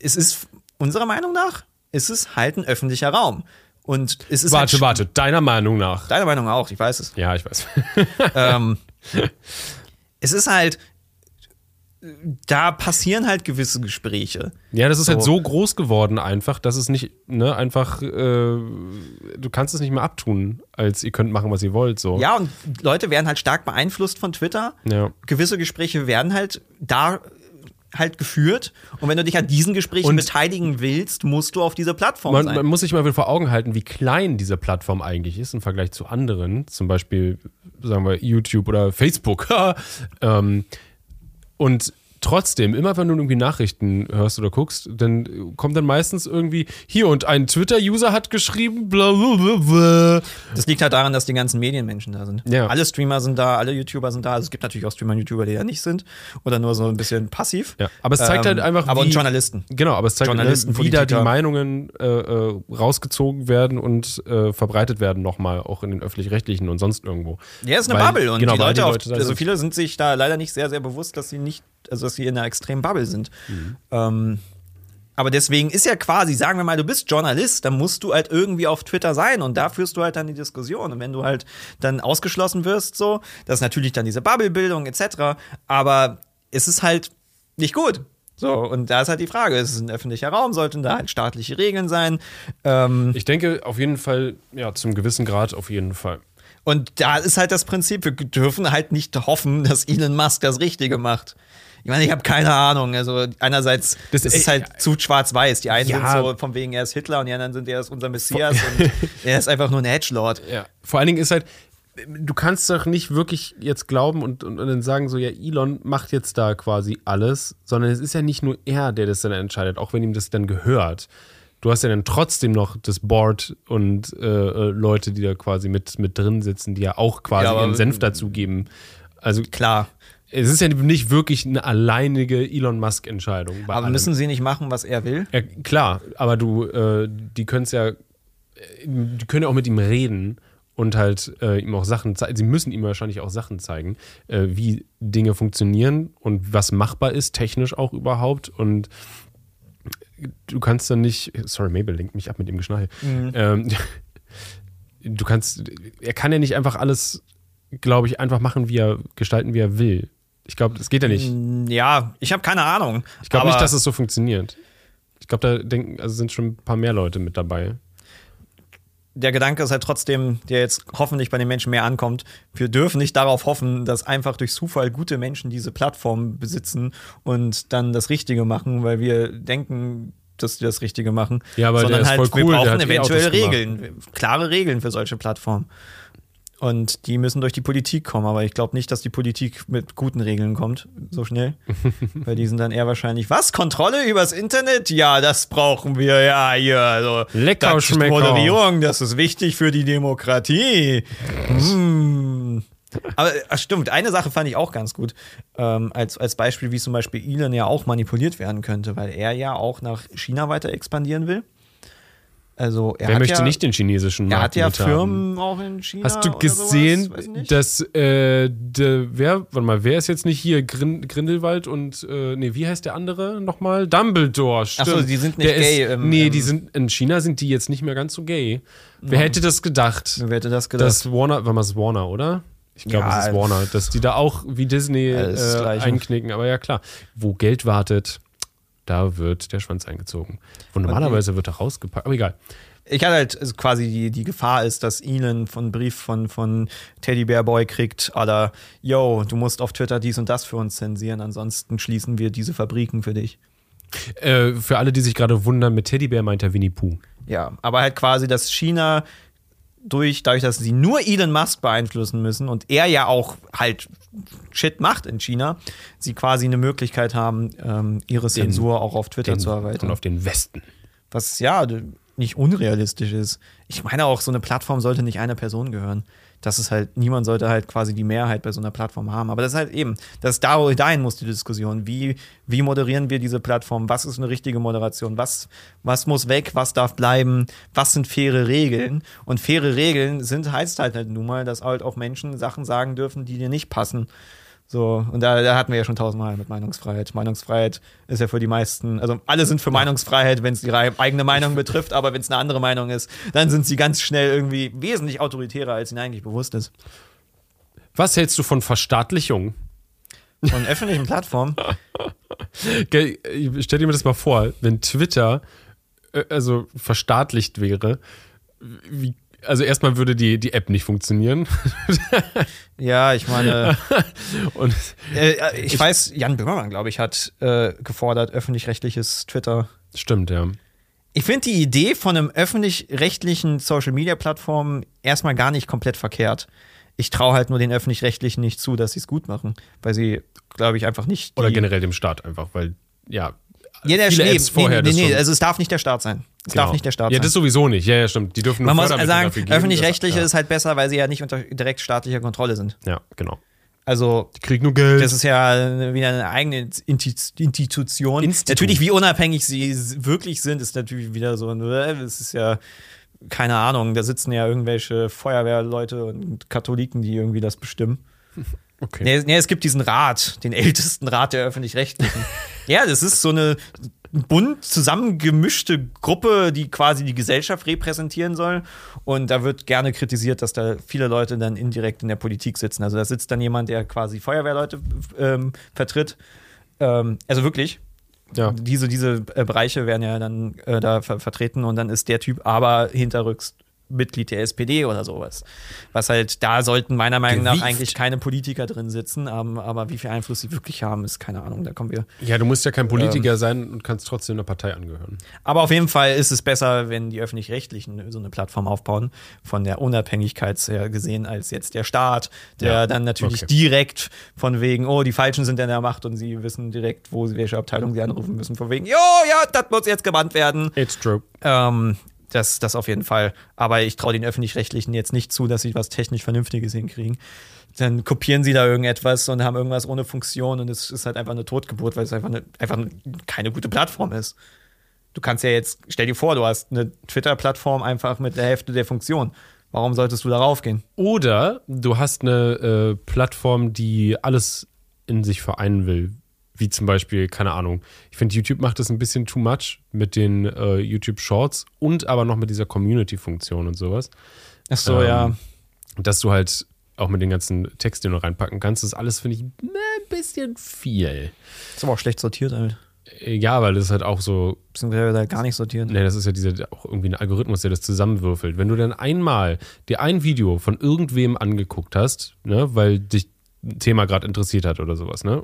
es ist, unserer Meinung nach, ist es halt ein öffentlicher Raum. Und es ist warte, halt, warte, deiner Meinung nach. Deiner Meinung auch, ich weiß es. Ja, ich weiß. ähm, es ist halt, da passieren halt gewisse Gespräche. Ja, das ist halt So. so groß geworden einfach, dass es nicht, ne, einfach, äh, du kannst es nicht mehr abtun, als ihr könnt machen, was ihr wollt, so. Ja, und Leute werden halt stark beeinflusst von Twitter. Ja. Gewisse Gespräche werden halt da halt geführt. Und wenn du dich an diesen Gesprächen Und- beteiligen willst, musst du auf dieser Plattform Man, sein. man muss sich mal wieder vor Augen halten, wie klein diese Plattform eigentlich ist im Vergleich zu anderen, zum Beispiel, sagen wir, YouTube oder Facebook. ähm, und trotzdem, immer wenn du irgendwie Nachrichten hörst oder guckst, dann kommt dann meistens irgendwie, hier und ein Twitter-User hat geschrieben, bla bla bla bla. Das liegt halt daran, dass die ganzen Medienmenschen da sind. Ja. Alle Streamer sind da, alle YouTuber sind da. Also es gibt natürlich auch Streamer und YouTuber, die da nicht sind. Oder nur so ein bisschen passiv. Ja, aber es zeigt halt einfach, Aber wie- Journalisten. Genau, aber es zeigt, ne, Journalisten, wie da die. Meinungen äh, äh, rausgezogen werden und äh, verbreitet werden nochmal, auch in den öffentlich-rechtlichen und sonst irgendwo. Ja, ist eine Weil- Bubble und genau, die Leute, die Leute da also viele sind sich da leider nicht sehr, sehr bewusst, dass sie nicht, also dass sie in einer extremen Bubble sind. Mhm. Ähm, aber deswegen ist ja quasi, sagen wir mal, du bist Journalist, dann musst du halt irgendwie auf Twitter sein und da führst du halt dann die Diskussion. Und wenn du halt dann ausgeschlossen wirst, so, das ist natürlich dann diese Bubble-Bildung etc. Aber es ist halt nicht gut. So, und da ist halt die Frage, es ist ein öffentlicher Raum, sollten da halt staatliche Regeln sein. Ähm, Ich denke auf jeden Fall, ja, zum gewissen Grad auf jeden Fall. Und da ist halt das Prinzip, wir dürfen halt nicht hoffen, dass Elon Musk das Richtige macht. Ich meine, ich habe keine Ahnung. Also einerseits Das- ist äh, halt zu schwarz-weiß. Die einen Ja. sind so von wegen, er ist Hitler und die anderen sind, er ist unser Messias und er ist einfach nur ein Hedgelord. Ja. Vor allen Dingen ist halt, du kannst doch nicht wirklich jetzt glauben und, und, und dann sagen so, ja, Elon macht jetzt da quasi alles, sondern es ist ja nicht nur er, der das dann entscheidet, auch wenn ihm das dann gehört. Du hast ja dann trotzdem noch das Board und äh, äh, Leute, die da quasi mit, mit drin sitzen, die ja auch quasi Ja, ihren Senf dazugeben. Also Klar. es ist ja nicht wirklich eine alleinige Elon Musk-Entscheidung. Aber allem. müssen sie nicht machen, was er will? Ja, klar, aber du, äh, die können es ja, die können ja auch mit ihm reden und halt äh, ihm auch Sachen zeigen. Sie müssen ihm wahrscheinlich auch Sachen zeigen, äh, wie Dinge funktionieren und was machbar ist, technisch auch überhaupt. Und du kannst dann nicht, sorry, Mabel lenkt mich ab mit dem Geschnarche. Ähm, du kannst, er kann ja nicht einfach alles, glaube ich, einfach machen, wie er gestalten, wie er will. Ich glaube, das geht ja nicht. Ja, ich habe keine Ahnung. Ich glaube nicht, dass es so funktioniert. Ich glaube, da denken, also sind schon ein paar mehr Leute mit dabei. Der Gedanke ist halt trotzdem, der jetzt hoffentlich bei den Menschen mehr ankommt. Wir dürfen nicht darauf hoffen, dass einfach durch Zufall gute Menschen diese Plattform besitzen und dann das Richtige machen, weil wir denken, dass die das Richtige machen. Ja, aber Sondern halt, cool, wir der brauchen eventuell gemacht. Regeln, klare Regeln für solche Plattformen. Und die müssen durch die Politik kommen, aber ich glaube nicht, dass die Politik mit guten Regeln kommt, so schnell. Weil die sind dann eher wahrscheinlich, was? Kontrolle übers Internet? Ja, das brauchen wir, ja, hier. Also, Lecker das Schmecker. Moderierung, das ist wichtig für die Demokratie. Hm. Aber stimmt, eine Sache fand ich auch ganz gut. Ähm, als, als Beispiel, wie zum Beispiel Elon ja auch manipuliert werden könnte, weil er ja auch nach China weiter expandieren will. Also er Wer möchte ja, nicht den chinesischen er Markt hat ja? Firmen auch in China. Hast du gesehen, dass äh, de, wer, warte mal, wer ist jetzt nicht hier Grin, Grindelwald und äh, nee, wie heißt der andere nochmal? Dumbledore, stimmt. so, die sind nicht der gay Ist, im- nee, im- die sind in China sind die jetzt nicht mehr ganz so gay. Wer hätte das gedacht? Wer hätte das gedacht? Dass Warner, war mal es Warner, oder? Ich glaube, Ja, es ist Warner, dass die da auch wie Disney ist äh, einknicken. Aber ja, klar, wo Geld wartet, da wird der Schwanz eingezogen. Und normalerweise wird er rausgepackt. Aber egal. ich hatte halt also quasi die, die Gefahr ist, dass Elon von Brief von, von Teddybär Boy kriegt, oder yo, du musst auf Twitter dies und das für uns zensieren, ansonsten schließen wir diese Fabriken für dich. Äh, für alle, die sich gerade wundern, mit Teddybär meint er Winnie Pooh. Ja, aber halt quasi, dass China durch, dadurch, dass sie nur Elon Musk beeinflussen müssen und er ja auch halt Shit macht in China, sie quasi eine Möglichkeit haben, ähm, ihre Zensur auch auf Twitter Den- zu erweitern. Und auf den Westen. Was ja nicht unrealistisch ist. Ich meine auch, so eine Plattform sollte nicht einer Person gehören. Das ist halt, niemand sollte halt quasi die Mehrheit bei so einer Plattform haben. Aber das ist halt eben, das ist da, dahin muss die Diskussion. Wie, wie moderieren wir diese Plattform? Was ist eine richtige Moderation? Was, was muss weg? Was darf bleiben? Was sind faire Regeln? Und faire Regeln sind, heißt halt, halt nun mal, dass halt auch Menschen Sachen sagen dürfen, die dir nicht passen. So, und da, da hatten wir ja schon tausendmal mit Meinungsfreiheit. Meinungsfreiheit ist ja für die meisten, also alle sind für Meinungsfreiheit, wenn es ihre eigene Meinung betrifft, aber wenn es eine andere Meinung ist, dann sind sie ganz schnell irgendwie wesentlich autoritärer, als ihnen eigentlich bewusst ist. Was hältst du von Verstaatlichung? Von öffentlichen Plattformen. Stell dir mir das mal vor, wenn Twitter äh, also verstaatlicht wäre, wie, also erstmal würde die, die App nicht funktionieren. Ja, ich meine, Und äh, ich, weiß, Jan Böhmermann, glaube ich, hat äh, gefordert, öffentlich-rechtliches Twitter. stimmt, ja. Ich finde die Idee von einem öffentlich-rechtlichen Social-Media-Plattform erstmal gar nicht komplett verkehrt. Ich traue halt nur den öffentlich-rechtlichen nicht zu, dass sie es gut machen, weil sie, glaube ich, einfach nicht. Oder generell dem Staat einfach, weil, ja. Ja, der viele nee, Apps vorher nee, nee, nee, schon- also es darf nicht der Staat sein. Es Genau. darf nicht der Staat Ja, sein. das sowieso nicht. Ja, ja, stimmt. Die dürfen nur Man muss sagen, öffentlich-rechtliche ja. ist halt besser, weil sie ja nicht unter direkt staatlicher Kontrolle sind. Ja, genau. Also Die kriegen nur Geld. das ist ja wieder eine eigene Institution. Institut. Natürlich, wie unabhängig sie wirklich sind, ist natürlich wieder so ein, äh, das ist ja, keine Ahnung, da sitzen ja irgendwelche Feuerwehrleute und Katholiken, die irgendwie das bestimmen. okay. Nee, nee, es gibt diesen Rat, den ältesten Rat der Öffentlich-Rechtlichen. ja, das ist so eine bunt zusammengemischte Gruppe, die quasi die Gesellschaft repräsentieren soll. Und da wird gerne kritisiert, dass da viele Leute dann indirekt in der Politik sitzen. Also da sitzt dann jemand, der quasi Feuerwehrleute ähm, vertritt. Ähm, also wirklich. Ja. Diese, diese äh, Bereiche werden ja dann äh, da ver vertreten und dann ist der Typ aber hinterrücks Mitglied der SPD oder sowas. Was halt, da sollten meiner Meinung nach Gewieft. eigentlich keine Politiker drin sitzen, ähm, aber wie viel Einfluss sie wirklich haben, ist keine Ahnung. Da kommen wir. Ja, du musst ja kein Ähm. Politiker sein und kannst trotzdem einer Partei angehören. Aber auf jeden Fall ist es besser, wenn die Öffentlich-Rechtlichen so eine Plattform aufbauen, von der Unabhängigkeit her gesehen, als jetzt der Staat, der Ja, dann natürlich okay. direkt von wegen, oh, die Falschen sind in der Macht und sie wissen direkt, wo sie, welche Abteilung sie anrufen müssen, von wegen, jo, ja, das muss jetzt gebannt werden. It's true. Ähm, das, das auf jeden Fall. Aber ich traue den Öffentlich-Rechtlichen jetzt nicht zu, dass sie was technisch Vernünftiges hinkriegen. Dann kopieren sie da irgendetwas und haben irgendwas ohne Funktion und es ist halt einfach eine Totgeburt, weil es einfach, eine, einfach keine gute Plattform ist. Du kannst ja jetzt, stell dir vor, du hast eine Twitter-Plattform einfach mit der Hälfte der Funktion. Warum solltest du darauf gehen? Oder du hast eine äh, Plattform, die alles in sich vereinen will. Wie zum Beispiel, keine Ahnung. Ich finde, YouTube macht das ein bisschen too much mit den äh, YouTube Shorts und aber noch mit dieser Community-Funktion und sowas. Ach so, Ähm, ja. Dass du halt auch mit den ganzen Text, den du reinpacken kannst, das alles finde ich ein bisschen viel. Ist aber auch schlecht sortiert halt. Äh, Ja, weil das ist halt auch so, Beziehungsweise halt gar nicht sortiert. ne, das ist ja dieser auch irgendwie ein Algorithmus, der das zusammenwürfelt. Wenn du dann einmal dir ein Video von irgendwem angeguckt hast, ne, weil dich ein Thema gerade interessiert hat oder sowas, ne?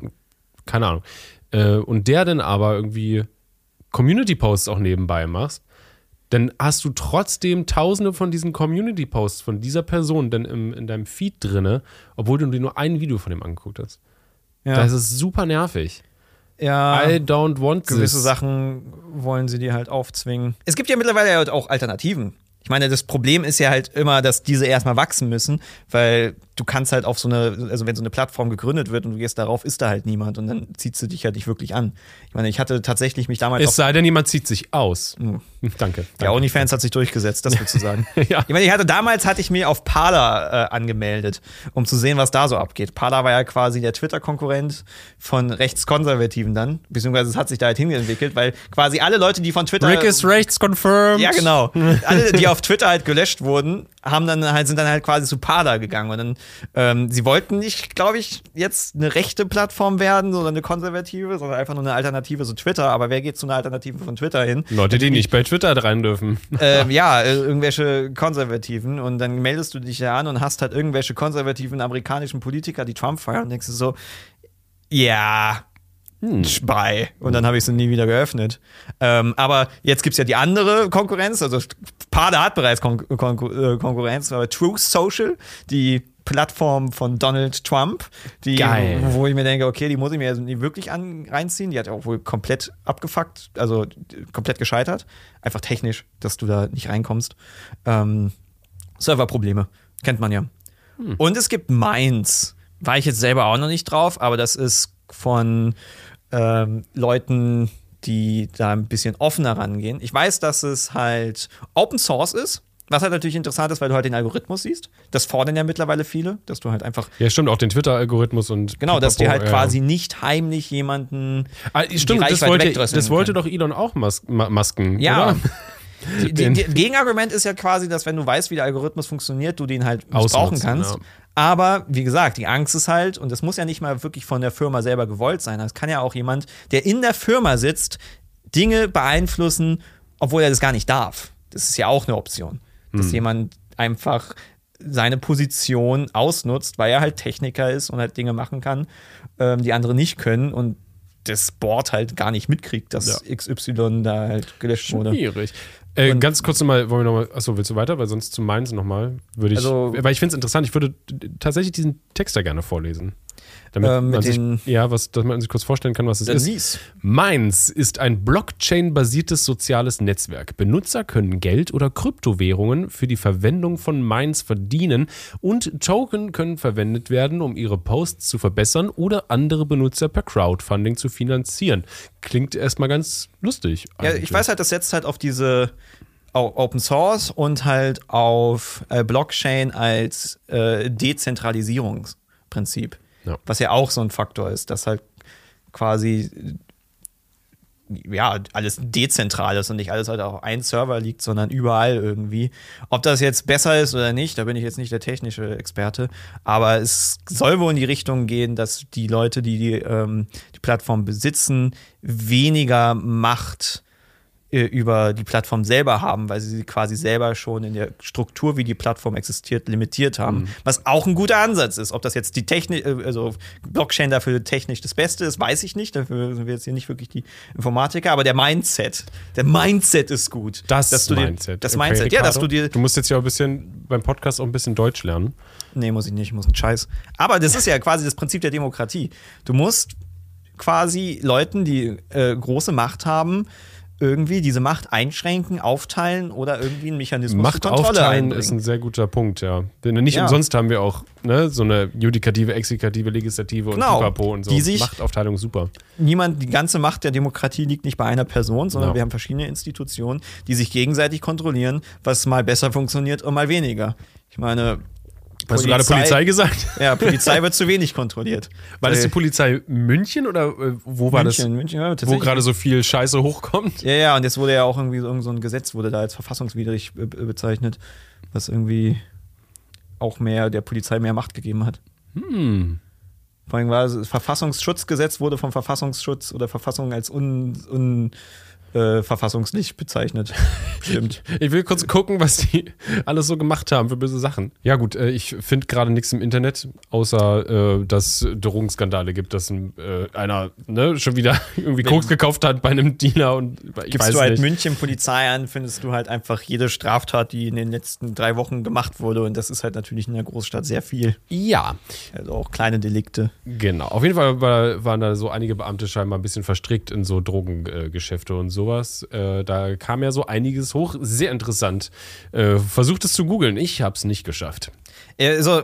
Keine Ahnung. Äh, und der dann aber irgendwie Community-Posts auch nebenbei machst, dann hast du trotzdem tausende von diesen Community-Posts von dieser Person dann im, in deinem Feed drinne, obwohl du dir nur ein Video von dem angeguckt hast. Ja, Das ist super nervig. ja I don't want gewisse this. Sachen wollen sie dir halt aufzwingen. Es gibt ja mittlerweile halt auch Alternativen. Ich meine, das Problem ist ja halt immer, dass diese erstmal wachsen müssen, weil du kannst halt auf so eine, also wenn so eine Plattform gegründet wird und du gehst darauf, ist da halt niemand und dann zieht sie dich halt nicht wirklich an. Ich meine, ich hatte tatsächlich mich damals Es sei denn, jemand zieht sich aus. Hm. Danke. ja, danke. OnlyFans hat sich durchgesetzt, das willst du sagen. Ja. Ich meine, ich hatte damals hatte ich mir auf Parler äh, angemeldet, um zu sehen, was da so abgeht. Parler war ja quasi der Twitter-Konkurrent von Rechtskonservativen dann, beziehungsweise es hat sich da halt hinentwickelt, weil quasi alle Leute, die von Twitter Rick is rechts confirmed. ja, genau. Alle, die auf Twitter halt gelöscht wurden, haben dann halt, sind dann halt quasi zu Parler gegangen. Und dann, ähm, sie wollten nicht, glaube ich, jetzt eine rechte Plattform werden, sondern eine konservative, sondern einfach nur eine Alternative zu Twitter. Aber wer geht zu einer Alternative von Twitter hin? Leute, die nicht bei Twitter rein dürfen. ähm, ja, äh, irgendwelche Konservativen. Und dann meldest du dich ja an und hast halt irgendwelche konservativen amerikanischen Politiker, die Trump feiern und denkst du so, ja, Spy. Und dann habe ich sie nie wieder geöffnet. Ähm, aber jetzt gibt's ja die andere Konkurrenz. Also Pada hat bereits Kon Kon äh, Konkurrenz, aber Truth Social, die Plattform von Donald Trump, die, Geil. wo ich mir denke, okay, die muss ich mir also nie wirklich an, reinziehen. Die hat ja auch wohl komplett abgefuckt, also komplett gescheitert. Einfach technisch, dass du da nicht reinkommst. Ähm, Serverprobleme, kennt man ja. Und es gibt Mainz. War ich jetzt selber auch noch nicht drauf, aber das ist von ähm, Leuten, die da ein bisschen offener rangehen. Ich weiß, dass es halt Open Source ist. Was halt natürlich interessant ist, weil du halt den Algorithmus siehst. Das fordern ja mittlerweile viele, dass du halt einfach, Ja, stimmt, auch den Twitter-Algorithmus und. genau, dass dir halt ja. quasi nicht heimlich jemanden. Ah, stimmt, das wollte, das wollte doch Elon auch mas ma masken. Ja. Oder? Die, die, die Gegenargument ist ja quasi, dass wenn du weißt, wie der Algorithmus funktioniert, du den halt missbrauchen kannst. ja. Aber wie gesagt, die Angst ist halt, und das muss ja nicht mal wirklich von der Firma selber gewollt sein. Das kann ja auch jemand, der in der Firma sitzt, Dinge beeinflussen, obwohl er das gar nicht darf. Das ist ja auch eine Option. Dass Hm. jemand einfach seine Position ausnutzt, weil er halt Techniker ist und halt Dinge machen kann, ähm, die andere nicht können und das Board halt gar nicht mitkriegt, dass XY da halt gelöscht wurde. Schwierig. Äh, ganz kurz nochmal, wollen wir nochmal, achso, willst du weiter? Weil sonst zu Mainz nochmal würde ich, Also- weil ich finde es interessant, ich würde tatsächlich diesen Text da gerne vorlesen. Damit mit man sich, ja, was, dass man sich kurz vorstellen kann, was es Dann ist. sieh's. Mainz ist ein Blockchain-basiertes soziales Netzwerk. Benutzer können Geld oder Kryptowährungen für die Verwendung von Mainz verdienen und Token können verwendet werden, um ihre Posts zu verbessern oder andere Benutzer per Crowdfunding zu finanzieren. Klingt erstmal ganz lustig. Ja, eigentlich. ich weiß halt, das setzt halt auf diese Open Source und halt auf äh, Blockchain als äh, Dezentralisierungsprinzip. Ja. Was ja auch so ein Faktor ist, dass halt quasi ja, alles dezentral ist und nicht alles halt auf einen Server liegt, sondern überall irgendwie. Ob das jetzt besser ist oder nicht, da bin ich jetzt nicht der technische Experte, aber es soll wohl in die Richtung gehen, dass die Leute, die die, ähm, die Plattform besitzen, weniger Macht äh, über die Plattform selber haben, weil sie sie quasi selber schon in der Struktur, wie die Plattform existiert, limitiert haben. Mhm. Was auch ein guter Ansatz ist. Ob das jetzt die Technik, äh, also Blockchain dafür technisch das Beste ist, weiß ich nicht. Dafür sind wir jetzt hier nicht wirklich die Informatiker, aber der Mindset, der Mindset ist gut. Das dass du dir- Mindset. Das Okay, Mindset, ja, dass Ricardo, du dir. Du musst jetzt ja ein bisschen beim Podcast auch ein bisschen Deutsch lernen. Nee, muss ich nicht, ich muss einen Scheiß. Aber das ist ja quasi das Prinzip der Demokratie. Du musst quasi Leuten, die äh, große Macht haben, irgendwie diese Macht einschränken, aufteilen oder irgendwie einen Mechanismus Macht zur Kontrolle aufteilen einbringen. ist ein sehr guter Punkt, ja. Denn nicht Ja. umsonst haben wir auch ne, so eine Judikative, Exekutive, Legislative und Genau. Pipapo und so. Die sich- Machtaufteilung super. Niemand, die ganze Macht der Demokratie liegt nicht bei einer Person, sondern Ja. wir haben verschiedene Institutionen, die sich gegenseitig kontrollieren, was mal besser funktioniert und mal weniger. Ich meine, Hast du gerade Polizei gesagt? Ja, Polizei wird zu wenig kontrolliert. War das die Äh, Polizei München oder äh, wo war München, München, ja, das? Wo gerade so viel Scheiße hochkommt? Ja, ja, und jetzt wurde ja auch irgendwie so, irgend so ein Gesetz wurde da als verfassungswidrig be- bezeichnet, was irgendwie auch mehr der Polizei mehr Macht gegeben hat. Hm. Vor allem war das Verfassungsschutzgesetz wurde vom Verfassungsschutz oder Verfassung als un, un äh, verfassungslich bezeichnet. Stimmt. Ich will kurz gucken, was die alles so gemacht haben für böse Sachen. Ja, gut, äh, ich finde gerade nichts im Internet, außer äh, dass Drogenskandale gibt, dass ein, äh, einer ne, schon wieder irgendwie Koks gekauft hat bei einem Dealer und ich Gibst weiß du halt nicht. München Polizei an, findest du halt einfach jede Straftat, die in den letzten drei Wochen gemacht wurde. Und das ist halt natürlich in der Großstadt sehr viel. Ja. Also auch kleine Delikte. Genau. Auf jeden Fall war, waren da so einige Beamte scheinbar ein bisschen verstrickt in so Drogengeschäfte und so sowas. Äh, da kam ja so einiges hoch. Sehr interessant. Äh, versucht es zu googeln. Ich habe es nicht geschafft. Also,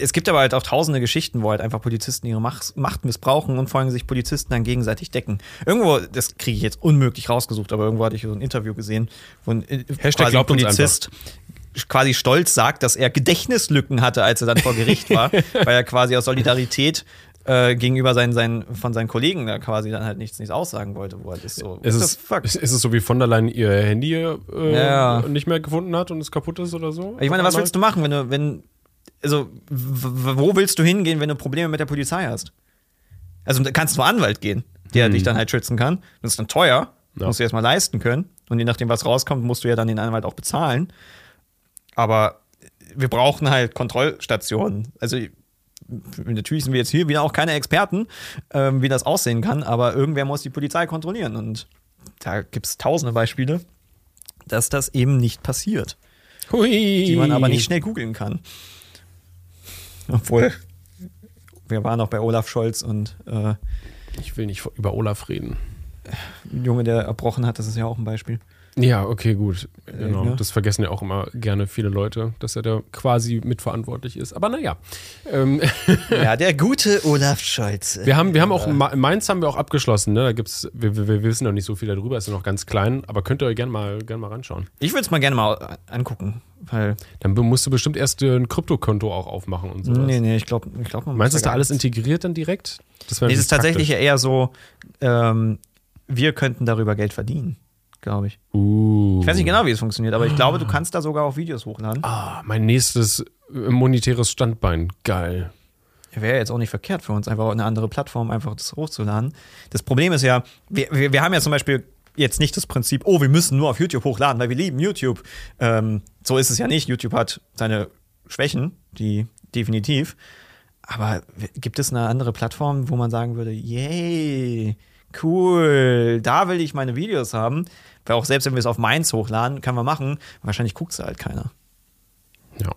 es gibt aber halt auch tausende Geschichten, wo halt einfach Polizisten ihre Macht, Macht missbrauchen und vor allem sich Polizisten dann gegenseitig decken. Irgendwo, das kriege ich jetzt unmöglich rausgesucht, aber irgendwo hatte ich so ein Interview gesehen, wo ein, äh, Hashtag quasi ein Polizist quasi stolz sagt, dass er Gedächtnislücken hatte, als er dann vor Gericht war, weil er quasi aus Solidarität äh, gegenüber seinen, seinen, von seinen Kollegen da quasi dann halt nichts, nichts aussagen wollte, wo halt ist so. Ist es, ist es so wie von der Leyen ihr Handy äh, ja. nicht mehr gefunden hat und es kaputt ist oder so? Ich meine, was willst du machen, wenn du, wenn, also, wo willst du hingehen, wenn du Probleme mit der Polizei hast? Also, du kannst zum Anwalt gehen, der hm. dich dann halt schützen kann. Das ist dann teuer, ja. musst du erstmal leisten können. Und je nachdem, was rauskommt, musst du ja dann den Anwalt auch bezahlen. Aber wir brauchen halt Kontrollstationen. Also, natürlich sind wir jetzt hier wieder auch keine Experten, ähm, wie das aussehen kann, aber irgendwer muss die Polizei kontrollieren. Und da gibt es tausende Beispiele, dass das eben nicht passiert. Hui. Die man aber nicht schnell googeln kann. Obwohl, wir waren auch bei Olaf Scholz und äh, ich will nicht über Olaf reden. Ein Junge, der erbrochen hat, das ist ja auch ein Beispiel. Ja, okay, gut. Genau. Ja. Das vergessen ja auch immer gerne viele Leute, dass er da quasi mitverantwortlich ist. Aber naja. Ähm ja, der gute Olaf Scholz. Wir haben, wir haben auch, Mainz haben wir auch abgeschlossen, ne? Da gibt's, wir, wir, wissen noch nicht so viel darüber, ist ja noch ganz klein, aber könnt ihr euch gerne mal, gern mal ranschauen. Ich würde es mal gerne mal angucken. Weil dann musst du bestimmt erst ein Kryptokonto auch aufmachen und so. Nee, nee, ich glaube, ich glaub, Meinst du, ist da alles integriert dann direkt? Das nee, es ist tatsächlich eher so, ähm, wir könnten darüber Geld verdienen glaube ich. Uh. Ich weiß nicht genau, wie es funktioniert, aber ich glaube, du kannst da sogar auch Videos hochladen. Ah, mein nächstes äh, monetäres Standbein. Geil. Wäre jetzt auch nicht verkehrt für uns, einfach eine andere Plattform einfach das hochzuladen. Das Problem ist ja, wir, wir, wir haben ja zum Beispiel jetzt nicht das Prinzip, oh, wir müssen nur auf YouTube hochladen, weil wir lieben YouTube. Ähm, so ist es ja nicht. YouTube hat seine Schwächen, die definitiv. Aber gibt es eine andere Plattform, wo man sagen würde, yay, cool, da will ich meine Videos haben. Weil auch selbst wenn wir es auf Mainz hochladen, können wir machen. Wahrscheinlich guckt es halt keiner. Ja.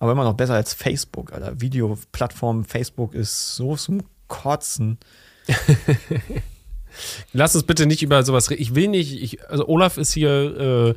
Aber immer noch besser als Facebook, Alter. Videoplattform Facebook ist so zum Kotzen. Lass uns bitte nicht über sowas reden. Ich will nicht, ich, also Olaf ist hier äh,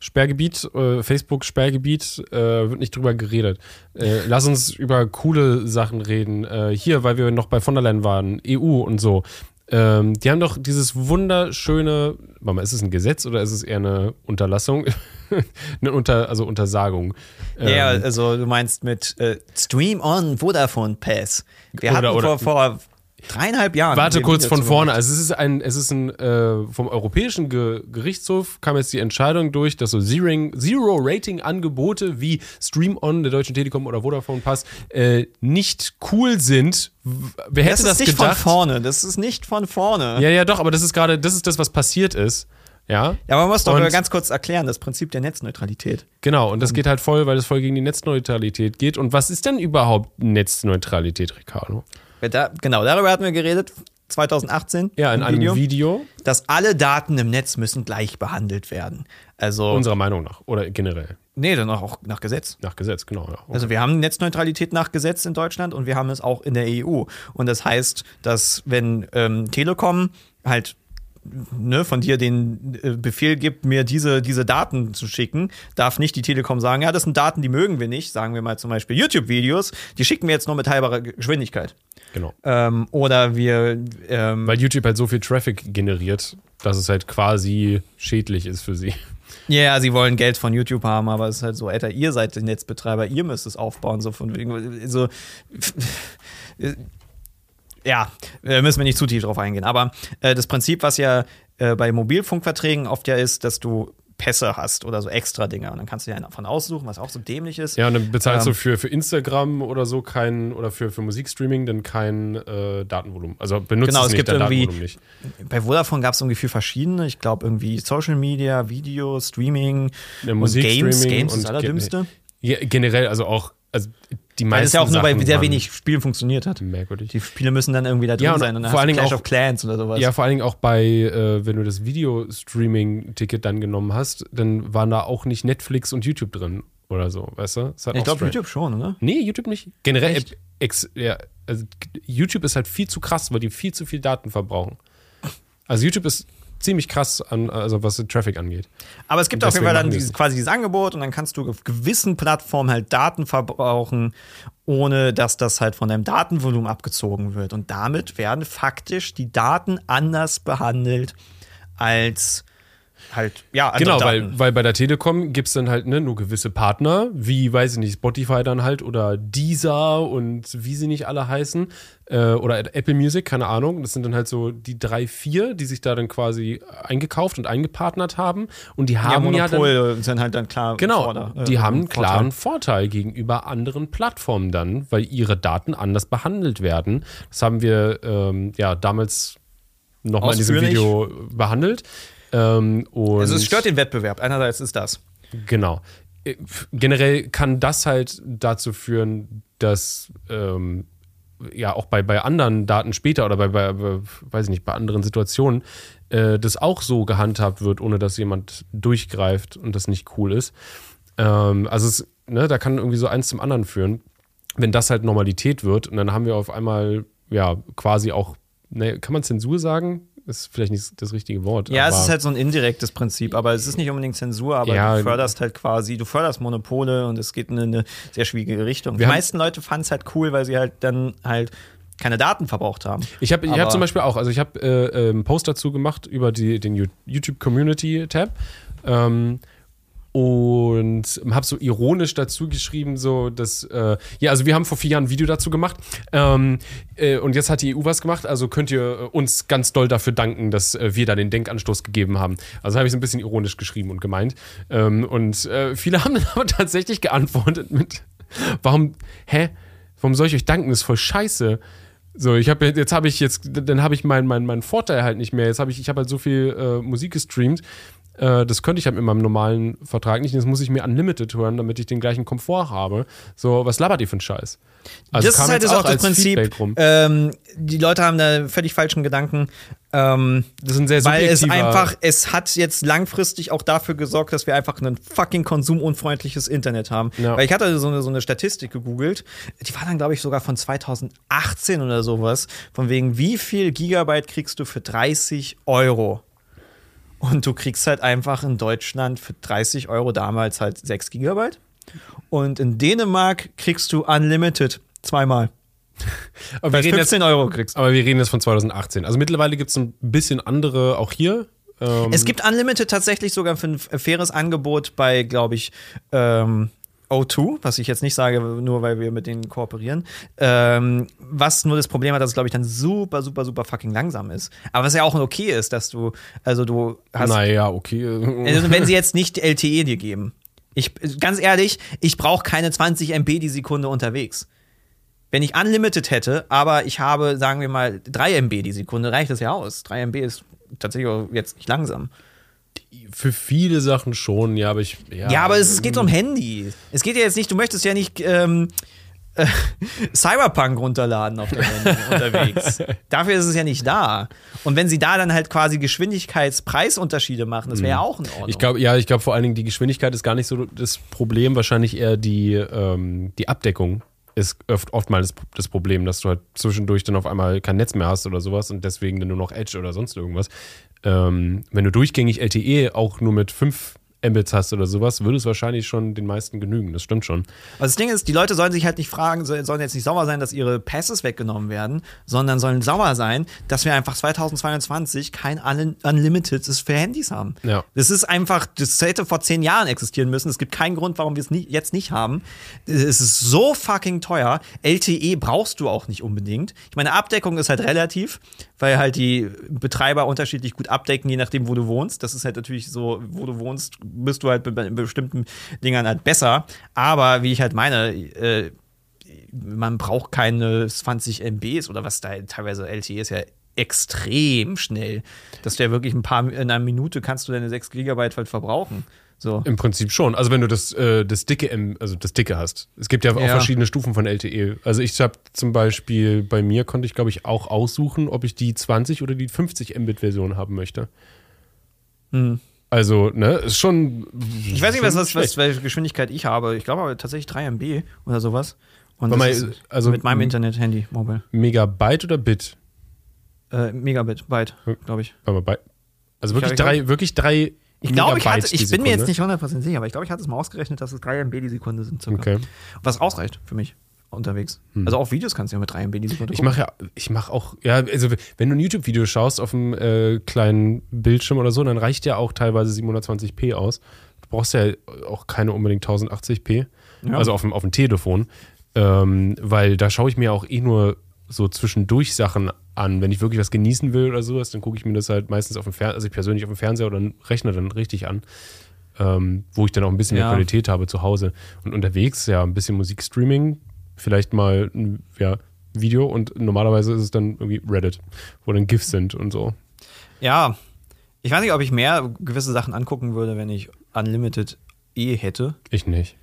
Sperrgebiet, äh, Facebook-Sperrgebiet, äh, wird nicht drüber geredet. Äh, lass uns über coole Sachen reden. Äh, hier, weil wir noch bei von der Leyen waren, EU und so. Ähm, die haben doch dieses wunderschöne, warte mal, ist es ein Gesetz oder ist es eher eine Unterlassung? eine Unter, also Untersagung. Ja, ähm, also du meinst mit äh, Stream on Vodafone Pass. Wir oder, hatten oder, vor, vor dreieinhalb Jahren. Warte kurz von vorne. Also es ist ein, es ist ein äh, vom Europäischen Ge Gerichtshof kam jetzt die Entscheidung durch, dass so Zero-Rating-Angebote wie Stream On der Deutschen Telekom oder Vodafone Pass äh, nicht cool sind. Wer hätte das, das ist nicht gedacht? von vorne. Das ist nicht von vorne. Ja, ja, doch. Aber das ist gerade, das ist das, was passiert ist. Ja, ja man muss doch und, ganz kurz erklären, das Prinzip der Netzneutralität. Genau, und das geht halt voll, weil es voll gegen die Netzneutralität geht. Und was ist denn überhaupt Netzneutralität, Ricardo? Da, genau, darüber hatten wir geredet. 2018. Ja, in einem Video, Video. Dass alle Daten im Netz müssen gleich behandelt werden. Also. Unserer Meinung nach. Oder generell. Nee, dann auch nach Gesetz. Nach Gesetz, genau. Ja. Okay. Also wir haben Netzneutralität nach Gesetz in Deutschland und wir haben es auch in der EU. Und das heißt, dass wenn ähm, Telekom halt ne, von dir den äh, Befehl gibt, mir diese, diese Daten zu schicken, darf nicht die Telekom sagen, ja, das sind Daten, die mögen wir nicht. Sagen wir mal zum Beispiel YouTube-Videos, die schicken wir jetzt nur mit halber Geschwindigkeit. Genau. Ähm, oder wir. Ähm, Weil YouTube halt so viel Traffic generiert, dass es halt quasi schädlich ist für sie. Ja, yeah, sie wollen Geld von YouTube haben, aber es ist halt so, Alter, ihr seid die Netzbetreiber, ihr müsst es aufbauen, so von wegen, so. Ja, müssen wir nicht zu tief drauf eingehen. Aber äh, das Prinzip, was ja äh, bei Mobilfunkverträgen oft ja ist, dass du Pässe hast oder so extra Dinger. Und dann kannst du dir einen davon aussuchen, was auch so dämlich ist. Ja, und dann bezahlst Ähm, du für, für Instagram oder so kein, oder für, für Musikstreaming dann kein äh, Datenvolumen. Also benutzt Genau, es es nicht, gibt irgendwie- Datenvolumen nicht. Bei Vodafone gab es irgendwie vier verschiedene. Ich glaube, irgendwie Social Media, Video, Streaming Ja, und Musikstreaming Games. Games ist das Allerdümmste. Ja, generell, also auch, also die meisten Weil es ja auch nur bei sehr wenig Spielen funktioniert hat. merkwürdig. Die Spiele müssen dann irgendwie da drin Ja, und sein. Und dann vor hast allen Clash auch- of Clans oder sowas. Ja, vor allen Dingen auch bei, äh, wenn du das Video-Streaming-Ticket dann genommen hast, dann waren da auch nicht Netflix und YouTube drin oder so, weißt du? Ich glaube. YouTube schon, oder? Nee, YouTube nicht. Generell, Echt? ex, ja, also YouTube ist halt viel zu krass, weil die viel zu viel Daten verbrauchen. Also YouTube ist ziemlich krass, an, also was den Traffic angeht. Aber es gibt auf jeden Fall dann dieses, es. quasi dieses Angebot und dann kannst du auf gewissen Plattformen halt Daten verbrauchen, ohne dass das halt von deinem Datenvolumen abgezogen wird. Und damit werden faktisch die Daten anders behandelt als halt, ja, Genau, Daten. weil, weil bei der Telekom gibt es dann halt ne, nur gewisse Partner, wie, weiß ich nicht, Spotify dann halt oder Deezer und wie sie nicht alle heißen. Äh, oder Apple Music, keine Ahnung. Das sind dann halt so die drei, vier, die sich da dann quasi eingekauft und eingepartnert haben. Und die ja, haben ja, dann. Monopol sind halt dann klar. Genau, Vorder- äh, die haben einen Vorteil. klaren Vorteil gegenüber anderen Plattformen dann, weil ihre Daten anders behandelt werden. Das haben wir ähm, ja damals nochmal in diesem. Video behandelt. Ähm, Also es stört den Wettbewerb. Einerseits ist das. Genau. Äh, Generell kann das halt dazu führen, dass ähm, ja auch bei, bei anderen Daten später oder bei, bei, bei weiß ich nicht, bei anderen Situationen äh, das auch so gehandhabt wird, ohne dass jemand durchgreift und das nicht cool ist. Ähm, also es, ne, da kann irgendwie so eins zum anderen führen, wenn das halt Normalität wird und dann haben wir auf einmal ja quasi auch, ne, kann man Zensur sagen? Ist vielleicht nicht das richtige Wort. Ja, es ist halt so ein indirektes Prinzip, aber es ist nicht unbedingt Zensur, aber Ja, du förderst halt quasi, du förderst Monopole und es geht in eine sehr schwierige Richtung. Die meisten Leute fanden es halt cool, weil sie halt dann halt keine Daten verbraucht haben. Ich habe ich hab zum Beispiel auch, also ich habe äh, einen Post dazu gemacht über die, den Yo- YouTube Community Tab. Ähm, und habe so ironisch dazu geschrieben, so dass, äh, ja, also wir haben vor vier Jahren ein Video dazu gemacht ähm, äh, und jetzt hat die EU was gemacht, also könnt ihr äh, uns ganz doll dafür danken, dass äh, wir da den Denkanstoß gegeben haben. Also habe ich so ein bisschen ironisch geschrieben und gemeint. Ähm, und äh, viele haben dann aber tatsächlich geantwortet mit, warum, hä, warum soll ich euch danken, das ist voll scheiße. So, ich habe jetzt habe ich jetzt, dann habe ich meinen mein, mein Vorteil halt nicht mehr. Jetzt habe ich, ich habe halt so viel äh, Musik gestreamt. Äh, das könnte ich halt mit meinem normalen Vertrag nicht. Jetzt muss ich mir Unlimited hören, damit ich den gleichen Komfort habe. So, was labert ihr für einen Scheiß? Also das ist halt jetzt das auch das Prinzip. Ähm, die Leute haben da völlig falschen Gedanken. Ähm, Das ist ein sehr weil es einfach, es hat jetzt langfristig auch dafür gesorgt, dass wir einfach ein fucking konsumunfreundliches Internet haben. Ja. Weil ich hatte so eine, so eine Statistik gegoogelt, die war dann, glaube ich, sogar von 2018 oder sowas, von wegen, wie viel Gigabyte kriegst du für 30 Euro? Und du kriegst halt einfach in Deutschland für 30 Euro damals halt 6 Gigabyte. Und in Dänemark kriegst du Unlimited zweimal. Aber wir, reden jetzt, 15 Euro kriegst. aber wir reden jetzt von 2018. Also mittlerweile gibt es ein bisschen andere auch hier. Ähm, Es gibt Unlimited tatsächlich sogar für ein faires Angebot bei, glaube ich, ähm, O2, was ich jetzt nicht sage, nur weil wir mit denen kooperieren. Ähm, was nur das Problem hat, dass es, glaube ich, dann super, super, super fucking langsam ist. Aber was ja auch okay ist, dass du, also du hast. naja, okay. Also wenn sie jetzt nicht LTE dir geben. Ich, ganz ehrlich, ich brauche keine 20 MB die Sekunde unterwegs. Wenn ich Unlimited hätte, aber ich habe, sagen wir mal, 3 MB die Sekunde, reicht das ja aus. 3 MB ist tatsächlich auch jetzt nicht langsam. Für viele Sachen schon, ja, aber ich. Ja, Ja, aber es, geht um Handy. Es geht ja jetzt nicht, du möchtest ja nicht ähm, äh, Cyberpunk runterladen auf dem Handy unterwegs. Dafür ist es ja nicht da. Und wenn sie da dann halt quasi Geschwindigkeits-Preisunterschiede machen, das wäre ja auch in Ordnung. Ich glaube, ja, ich glaube vor allen Dingen die Geschwindigkeit ist gar nicht so das Problem, wahrscheinlich eher die, ähm, die Abdeckung ist oft, oftmals das, das Problem, dass du halt zwischendurch dann auf einmal kein Netz mehr hast oder sowas und deswegen dann nur noch Edge oder sonst irgendwas. Ähm, wenn du durchgängig LTE auch nur mit 5 Mbits hast oder sowas, würde es wahrscheinlich schon den meisten genügen. Das stimmt schon. Also das Ding ist, die Leute sollen sich halt nicht fragen, so- sollen jetzt nicht sauer sein, dass ihre Passes weggenommen werden, sondern sollen sauer sein, dass wir einfach 2022 kein Un Unlimited für Handys haben. Ja. Das ist einfach, das hätte vor zehn Jahren existieren müssen. Es gibt keinen Grund, warum wir es nie, jetzt nicht haben. Es ist so fucking teuer. LTE brauchst du auch nicht unbedingt. Ich meine, Abdeckung ist halt relativ, weil halt die Betreiber unterschiedlich gut abdecken, je nachdem, wo du wohnst. Das ist halt natürlich so, wo du wohnst, bist du halt bei bestimmten Dingern halt besser. Aber wie ich halt meine, äh, man braucht keine 20 MBs oder was da teilweise LTE ist ja extrem schnell, dass du ja wirklich ein paar in einer Minute kannst du deine 6 Gigabyte halt verbrauchen. So. Im Prinzip schon. Also wenn du das, äh, das dicke, M, also das dicke hast. Es gibt ja auch Ja. verschiedene Stufen von LTE. Also ich habe zum Beispiel, bei mir konnte ich, glaube ich, auch aussuchen, ob ich die 20 oder die 50 Mbit-Version haben möchte. Hm. Also, ne, ist schon. Ich weiß nicht, was, was, was, welche Geschwindigkeit ich habe. Ich glaube aber tatsächlich 3 MB oder sowas. Und das ist also- mit meinem Internet-Handy, Mobile. Megabyte oder Bit? Äh, Megabit, Byte, glaube ich. Warte mal, bei, also wirklich Ich glaub- drei, wirklich drei. Ich glaube, ich, hatte, ich bin mir jetzt nicht 100% sicher, aber ich glaube, ich hatte es mal ausgerechnet, dass es 3 MB die Sekunde sind. Circa. Okay. Was ausreicht für mich unterwegs. Also auch Videos kannst du ja mit 3 MB die Sekunde Ich mache ja, ich mache auch, ja, also wenn du ein YouTube-Video schaust auf einem äh, kleinen Bildschirm oder so, dann reicht ja auch teilweise 720p aus. Du brauchst ja auch keine unbedingt 1080p, Ja. also auf dem, auf dem Telefon, ähm, weil da schaue ich mir auch eh nur so zwischendurch Sachen an. Wenn ich wirklich was genießen will oder sowas, dann gucke ich mir das halt meistens auf dem Fernseher, also ich persönlich auf dem Fernseher oder Rechner dann richtig an, ähm, wo ich dann auch ein bisschen Ja. mehr Qualität habe zu Hause. Und unterwegs, ja, ein bisschen Musikstreaming, vielleicht mal ein ja, Video und normalerweise ist es dann irgendwie Reddit, wo dann GIFs sind und so. Ja, ich weiß nicht, ob ich mehr gewisse Sachen angucken würde, wenn ich Unlimited eh hätte. Ich nicht.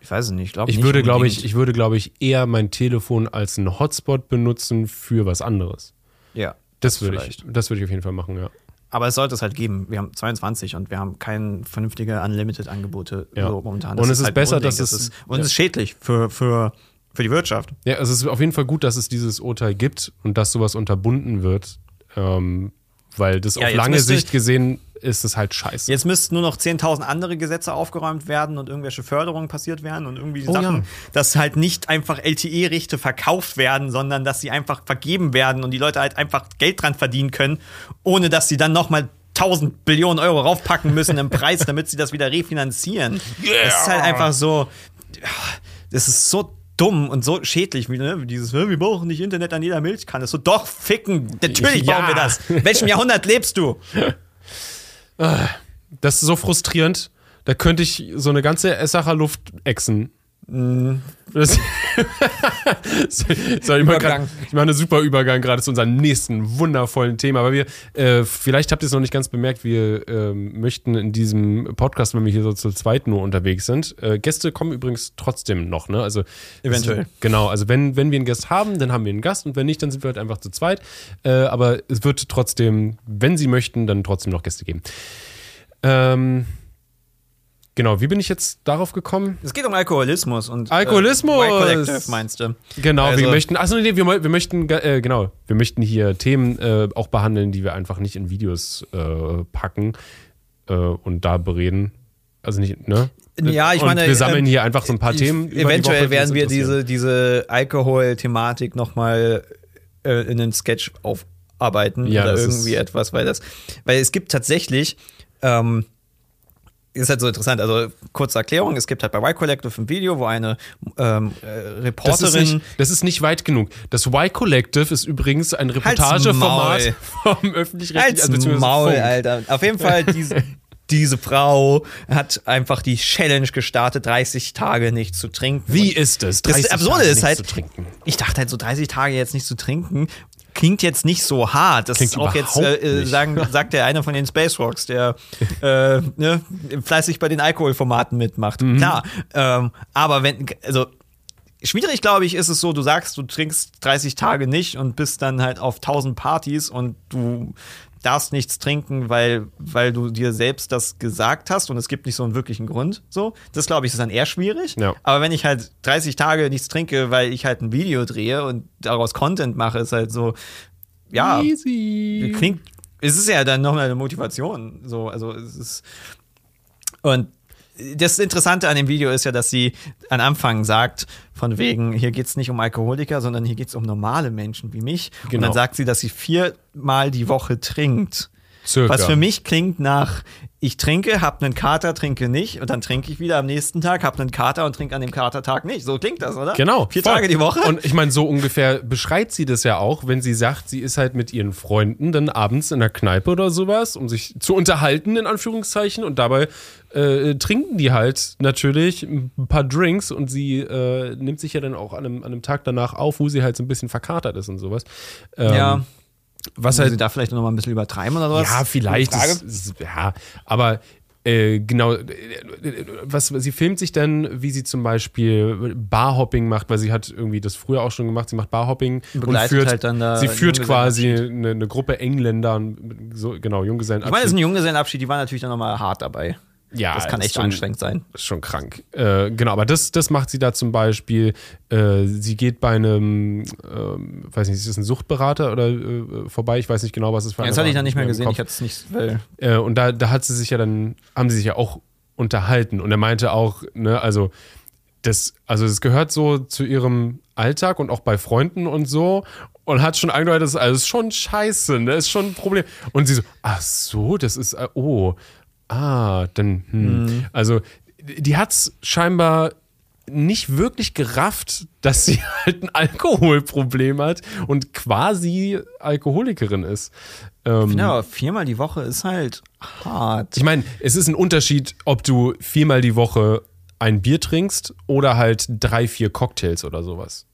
Ich weiß es nicht. Glaub Ich nicht würde, glaube ich, ich würde, glaube ich, eher mein Telefon als einen Hotspot benutzen für was anderes. Ja. Das würde ich, das würde ich auf jeden Fall machen, ja. Aber es sollte es halt geben. Wir haben 22 und wir haben keine vernünftige Unlimited-Angebote Ja. so momentan. Und es ist ist halt besser, dass es- ist, und es ist schädlich für, für, für die Wirtschaft. Ja, es ist auf jeden Fall gut, dass es dieses Urteil gibt und dass sowas unterbunden wird, ähm, weil das Ja, auf lange Sicht gesehen ist es halt scheiße. Jetzt müssten nur noch 10.000 andere Gesetze aufgeräumt werden und irgendwelche Förderungen passiert werden und irgendwie Oh, Sachen, ja. dass halt nicht einfach LTE-Rechte verkauft werden, sondern dass sie einfach vergeben werden und die Leute halt einfach Geld dran verdienen können, ohne dass sie dann nochmal 1000 Billionen Euro raufpacken müssen im Preis, damit sie das wieder refinanzieren. Das ist halt einfach so, das ist so dumm und so schädlich, wie ne, dieses, wir brauchen nicht Internet an jeder Milchkanne. So, doch, ficken, natürlich Ja. bauen wir das. In welchem Jahrhundert lebst du? Das ist so frustrierend. Da könnte ich so eine ganze Essacher Luft exen. Das so, ich mache ich mache einen super Übergang gerade zu unserem nächsten wundervollen Thema. Aber wir, äh, vielleicht habt ihr es noch nicht ganz bemerkt, wir ähm, möchten in diesem Podcast, wenn wir hier so zu zweit nur unterwegs sind, äh, Gäste kommen übrigens trotzdem noch, ne? Also Eventuell. Es, genau, also wenn, wenn wir einen Gast haben, dann haben wir einen Gast und wenn nicht, dann sind wir halt einfach zu zweit. Äh, aber es wird trotzdem, wenn sie möchten, dann trotzdem noch Gäste geben. Ähm, genau, wie bin ich jetzt darauf gekommen? Es geht um Alkoholismus und Alkoholismus! Äh, White Collective meinst du? Genau, Also- wir möchten, achso, nee, wir, wir möchten, äh, genau, wir möchten hier Themen äh, auch behandeln, die wir einfach nicht in Videos äh, packen äh, und da bereden. Also nicht, ne? Ja, ich und meine, wir sammeln ähm, hier einfach so ein paar Themen. über die Eventuell Woche, werden wir diese, diese Alkohol-Thematik nochmal äh, in einen Sketch aufarbeiten Ja, oder irgendwie etwas, weil das, weil es gibt tatsächlich, ähm, ist halt so interessant, also kurze Erklärung, es gibt halt bei Y Collective ein Video, wo eine ähm, äh, das ist, Reporterin nicht, das ist nicht weit genug. Das Y-Collective ist übrigens ein Reportageformat vom öffentlich-rechtlichen Maul, Funk. Alter. Auf jeden Fall, diese, diese Frau hat einfach die Challenge gestartet, 30 Tage nicht zu trinken. Wie ist es? Das 30 Absurde Tage ist halt, zu trinken. ich dachte halt so 30 Tage jetzt nicht zu trinken, klingt jetzt nicht so hart. Das Klingt ist auch jetzt, äh, nicht. sagen, sagt der eine von den Space Rocks, der äh, ne, fleißig bei den Alkoholformaten mitmacht. Mhm. Klar, ähm, aber wenn, also Schwierig, glaube ich, ist es so, du sagst, du trinkst 30 Tage nicht und bist dann halt auf 1000 Partys und du darfst nichts trinken, weil, weil du dir selbst das gesagt hast und es gibt nicht so einen wirklichen Grund. So, das glaube ich ist dann eher schwierig. Ja. Aber wenn ich halt 30 Tage nichts trinke, weil ich halt ein Video drehe und daraus Content mache, ist halt so, ja, Easy. klingt, es ist ja dann nochmal eine Motivation. So, also es ist. Und das Interessante an dem Video ist ja, dass sie am Anfang sagt, von wegen, hier geht es nicht um Alkoholiker, sondern hier geht es um normale Menschen wie mich. Und Genau. dann sagt sie, dass sie viermal die Woche trinkt. Circa. Was für mich klingt nach, ich trinke, hab einen Kater, trinke nicht und dann trinke ich wieder am nächsten Tag, hab einen Kater und trinke an dem Katertag nicht. So klingt das, oder? Genau. Vier voll. Tage die Woche. Und ich meine, so ungefähr beschreibt sie das ja auch, wenn sie sagt, sie ist halt mit ihren Freunden dann abends in der Kneipe oder sowas, um sich zu unterhalten, in Anführungszeichen. Und dabei äh, trinken die halt natürlich ein paar Drinks und sie äh, nimmt sich ja dann auch an einem, an einem Tag danach auf, wo sie halt so ein bisschen verkatert ist und sowas. Ähm, ja. Was halt sie da vielleicht noch mal ein bisschen übertreiben oder sowas? ja, vielleicht. Ist, ist, ja, aber äh, genau, äh, was sie filmt sich dann, wie sie zum Beispiel Barhopping macht, weil sie hat irgendwie das früher auch schon gemacht. Sie macht Barhopping und Begleitet führt, halt dann da sie führt quasi Junggesellenabschied. eine, eine Gruppe Engländer, so genau Junggesellen. Ich meine, das ist ein Junggesellenabschied, die waren natürlich dann nochmal hart dabei. Ja, Das kann echt schon- anstrengend sein. ist schon krank. Äh, genau, aber das, das macht sie da zum Beispiel. Äh, sie geht bei einem, ähm, weiß nicht, ist das ein Suchtberater oder äh, vorbei? Ich weiß nicht genau, was es für Jetzt einer hatte ich dann nicht mehr gesehen, ich hatte es nicht, Äh, und da, da hat sie sich ja dann, haben sie sich ja auch unterhalten. Und er meinte auch, ne, also das, also das gehört so zu ihrem Alltag und auch bei Freunden und so. Und hat schon angedeutet, das ist alles schon scheiße, ne? Ist schon ein Problem. Und sie so, ach so, das ist, äh, oh, ah, dann, hm. Also, die hat's scheinbar nicht wirklich gerafft, dass sie halt ein Alkoholproblem hat und quasi Alkoholikerin ist. Ähm, aber viermal die Woche ist halt hart. ich meine, es ist ein Unterschied, ob du viermal die Woche ein Bier trinkst oder halt drei, vier Cocktails oder sowas.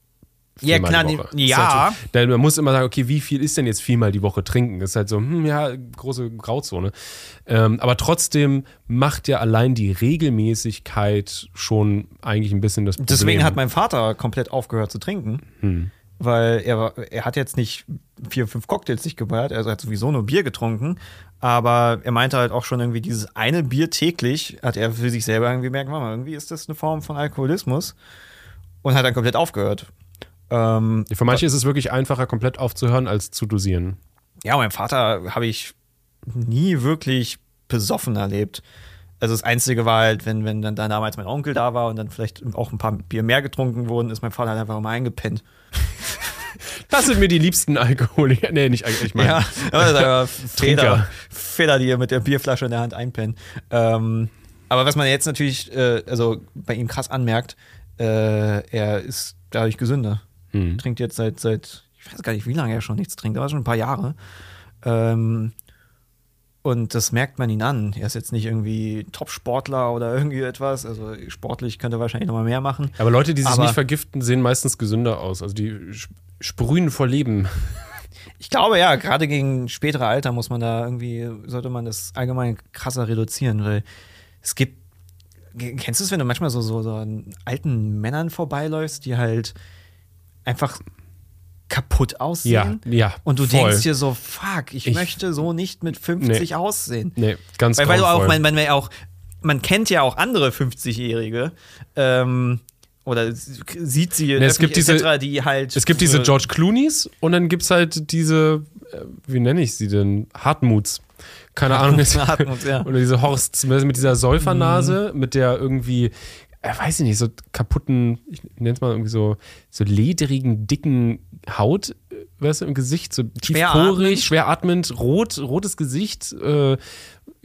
Ja, klar, die Woche. Ist ja. natürlich- Denn man muss immer sagen, okay, wie viel ist denn jetzt viermal die Woche trinken? Das ist halt so, hm, ja, große Grauzone. Ähm, aber trotzdem macht ja allein die Regelmäßigkeit schon eigentlich ein bisschen das Problem. Deswegen hat mein Vater komplett aufgehört zu trinken. Hm. Weil er, er hat jetzt nicht vier, fünf Cocktails sich geballert, also er hat sowieso nur Bier getrunken. Aber er meinte halt auch schon irgendwie, dieses eine Bier täglich hat er für sich selber irgendwie gemerkt, Mama, irgendwie ist das eine Form von Alkoholismus. Und hat dann komplett aufgehört. Ähm, Für manche ist es wirklich einfacher, komplett aufzuhören, als zu dosieren. ja, mein Vater habe ich nie wirklich besoffen erlebt. Also das Einzige war halt, wenn, wenn dann, damals mein Onkel da war und dann vielleicht auch ein paar Bier mehr getrunken wurden, ist mein Vater halt einfach immer eingepennt. Das sind mir die liebsten Alkoholiker. Nee, nicht Alkoholiker. Ich meine, Ja, aber Feder, die er mit der Bierflasche in der Hand einpennt. Ähm, aber was man jetzt natürlich, äh, also bei ihm krass anmerkt, äh, er ist dadurch gesünder. Hm. Trinkt jetzt seit, seit, ich weiß gar nicht, wie lange er schon nichts trinkt, aber schon ein paar Jahre. Ähm, und das merkt man ihn an. Er ist jetzt nicht irgendwie Top-Sportler oder irgendwie etwas. Also sportlich könnte er wahrscheinlich noch mal mehr machen. Aber Leute, die sich Aber- nicht vergiften, sehen meistens gesünder aus. Also die sp- sprühen vor Leben. Ich glaube ja, gerade gegen spätere Alter muss man da irgendwie, sollte man das allgemein krasser reduzieren, weil es gibt, kennst du es, wenn du manchmal so, so, so an alten Männern vorbeiläufst, die halt einfach kaputt aussehen? Ja, ja, Und du voll. denkst dir so, fuck, ich, Ich- möchte so nicht mit 50 aussehen. Nee, ganz Weil, weil du auch, man, man, man auch, man kennt ja auch andere 50-Jährige, ähm, oder sieht sie, Nee, es gibt diese- etc., die halt. Es gibt diese George Clooney's und dann gibt es halt diese, äh, wie nenne ich sie denn? Hartmuts. Keine Ahnung. Hartmuts, ja. Oder diese Horsts mit dieser Säufernase, Mhm. mit der irgendwie, äh, weiß ich nicht, so kaputten, ich nenne es mal irgendwie so, so ledrigen, dicken Haut, äh, weißt du, im Gesicht, so tiefporig, schwer atmend, rot, rotes Gesicht, äh,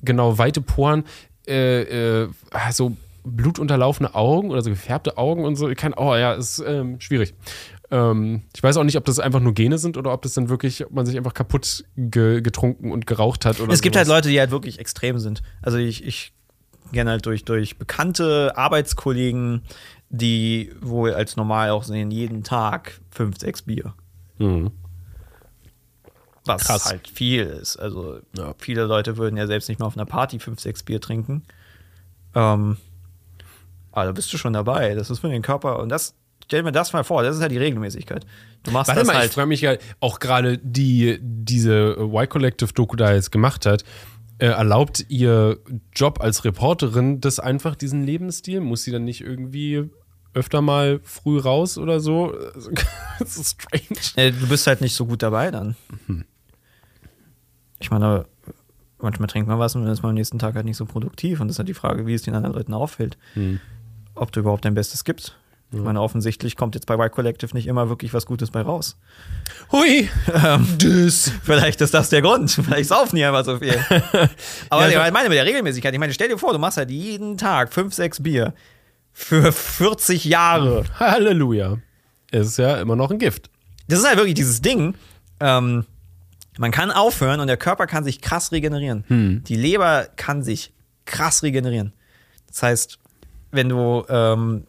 genau, weite Poren, äh, äh, so blutunterlaufene Augen oder so gefärbte Augen und so. Kein, oh ja, ist ähm, schwierig. Ähm, ich weiß auch nicht, ob das einfach nur Gene sind oder ob das dann wirklich, ob man sich einfach kaputt ge getrunken und geraucht hat. Oder Es gibt sowas. halt Leute, die halt wirklich extrem sind. Also ich, ich kenne halt durch, durch bekannte Arbeitskollegen, die wohl als normal auch sehen, jeden Tag fünf, sechs Bier. Mhm. Was Krass. halt viel ist. Also Ja. viele Leute würden ja selbst nicht mal auf einer Party fünf, sechs Bier trinken. Ähm, aber da bist du schon dabei. Das ist für den Körper. Und das, stell mir das mal vor, das ist ja die Regelmäßigkeit. Du machst Warte das mal, ich halt. frage mich ja auch gerade, die diese Y-Collective-Doku da jetzt gemacht hat, äh, erlaubt ihr Job als Reporterin das einfach, diesen Lebensstil? Muss sie dann nicht irgendwie öfter mal früh raus oder so? das ist strange. Äh, Du bist halt nicht so gut dabei dann. Mhm. Ich meine, manchmal trinkt man was und dann ist man am nächsten Tag halt nicht so produktiv. Und das ist halt die Frage, wie es den anderen Leuten auffällt. Mhm. Ob du überhaupt dein Bestes gibst. Ich meine, offensichtlich kommt jetzt bei White Collective nicht immer wirklich was Gutes bei raus. Hui! Ähm, Das. Vielleicht ist das der Grund. Vielleicht saufen die einfach so viel. Aber Ja, ich meine mit der Regelmäßigkeit. Ich meine, stell dir vor, du machst halt jeden Tag fünf, sechs Bier für 40 Jahre. Halleluja. Es ist ja immer noch ein Gift. Das ist halt wirklich dieses Ding. Ähm, man kann aufhören und der Körper kann sich krass regenerieren. Hm. Die Leber kann sich krass regenerieren. Das heißt, wenn du ähm,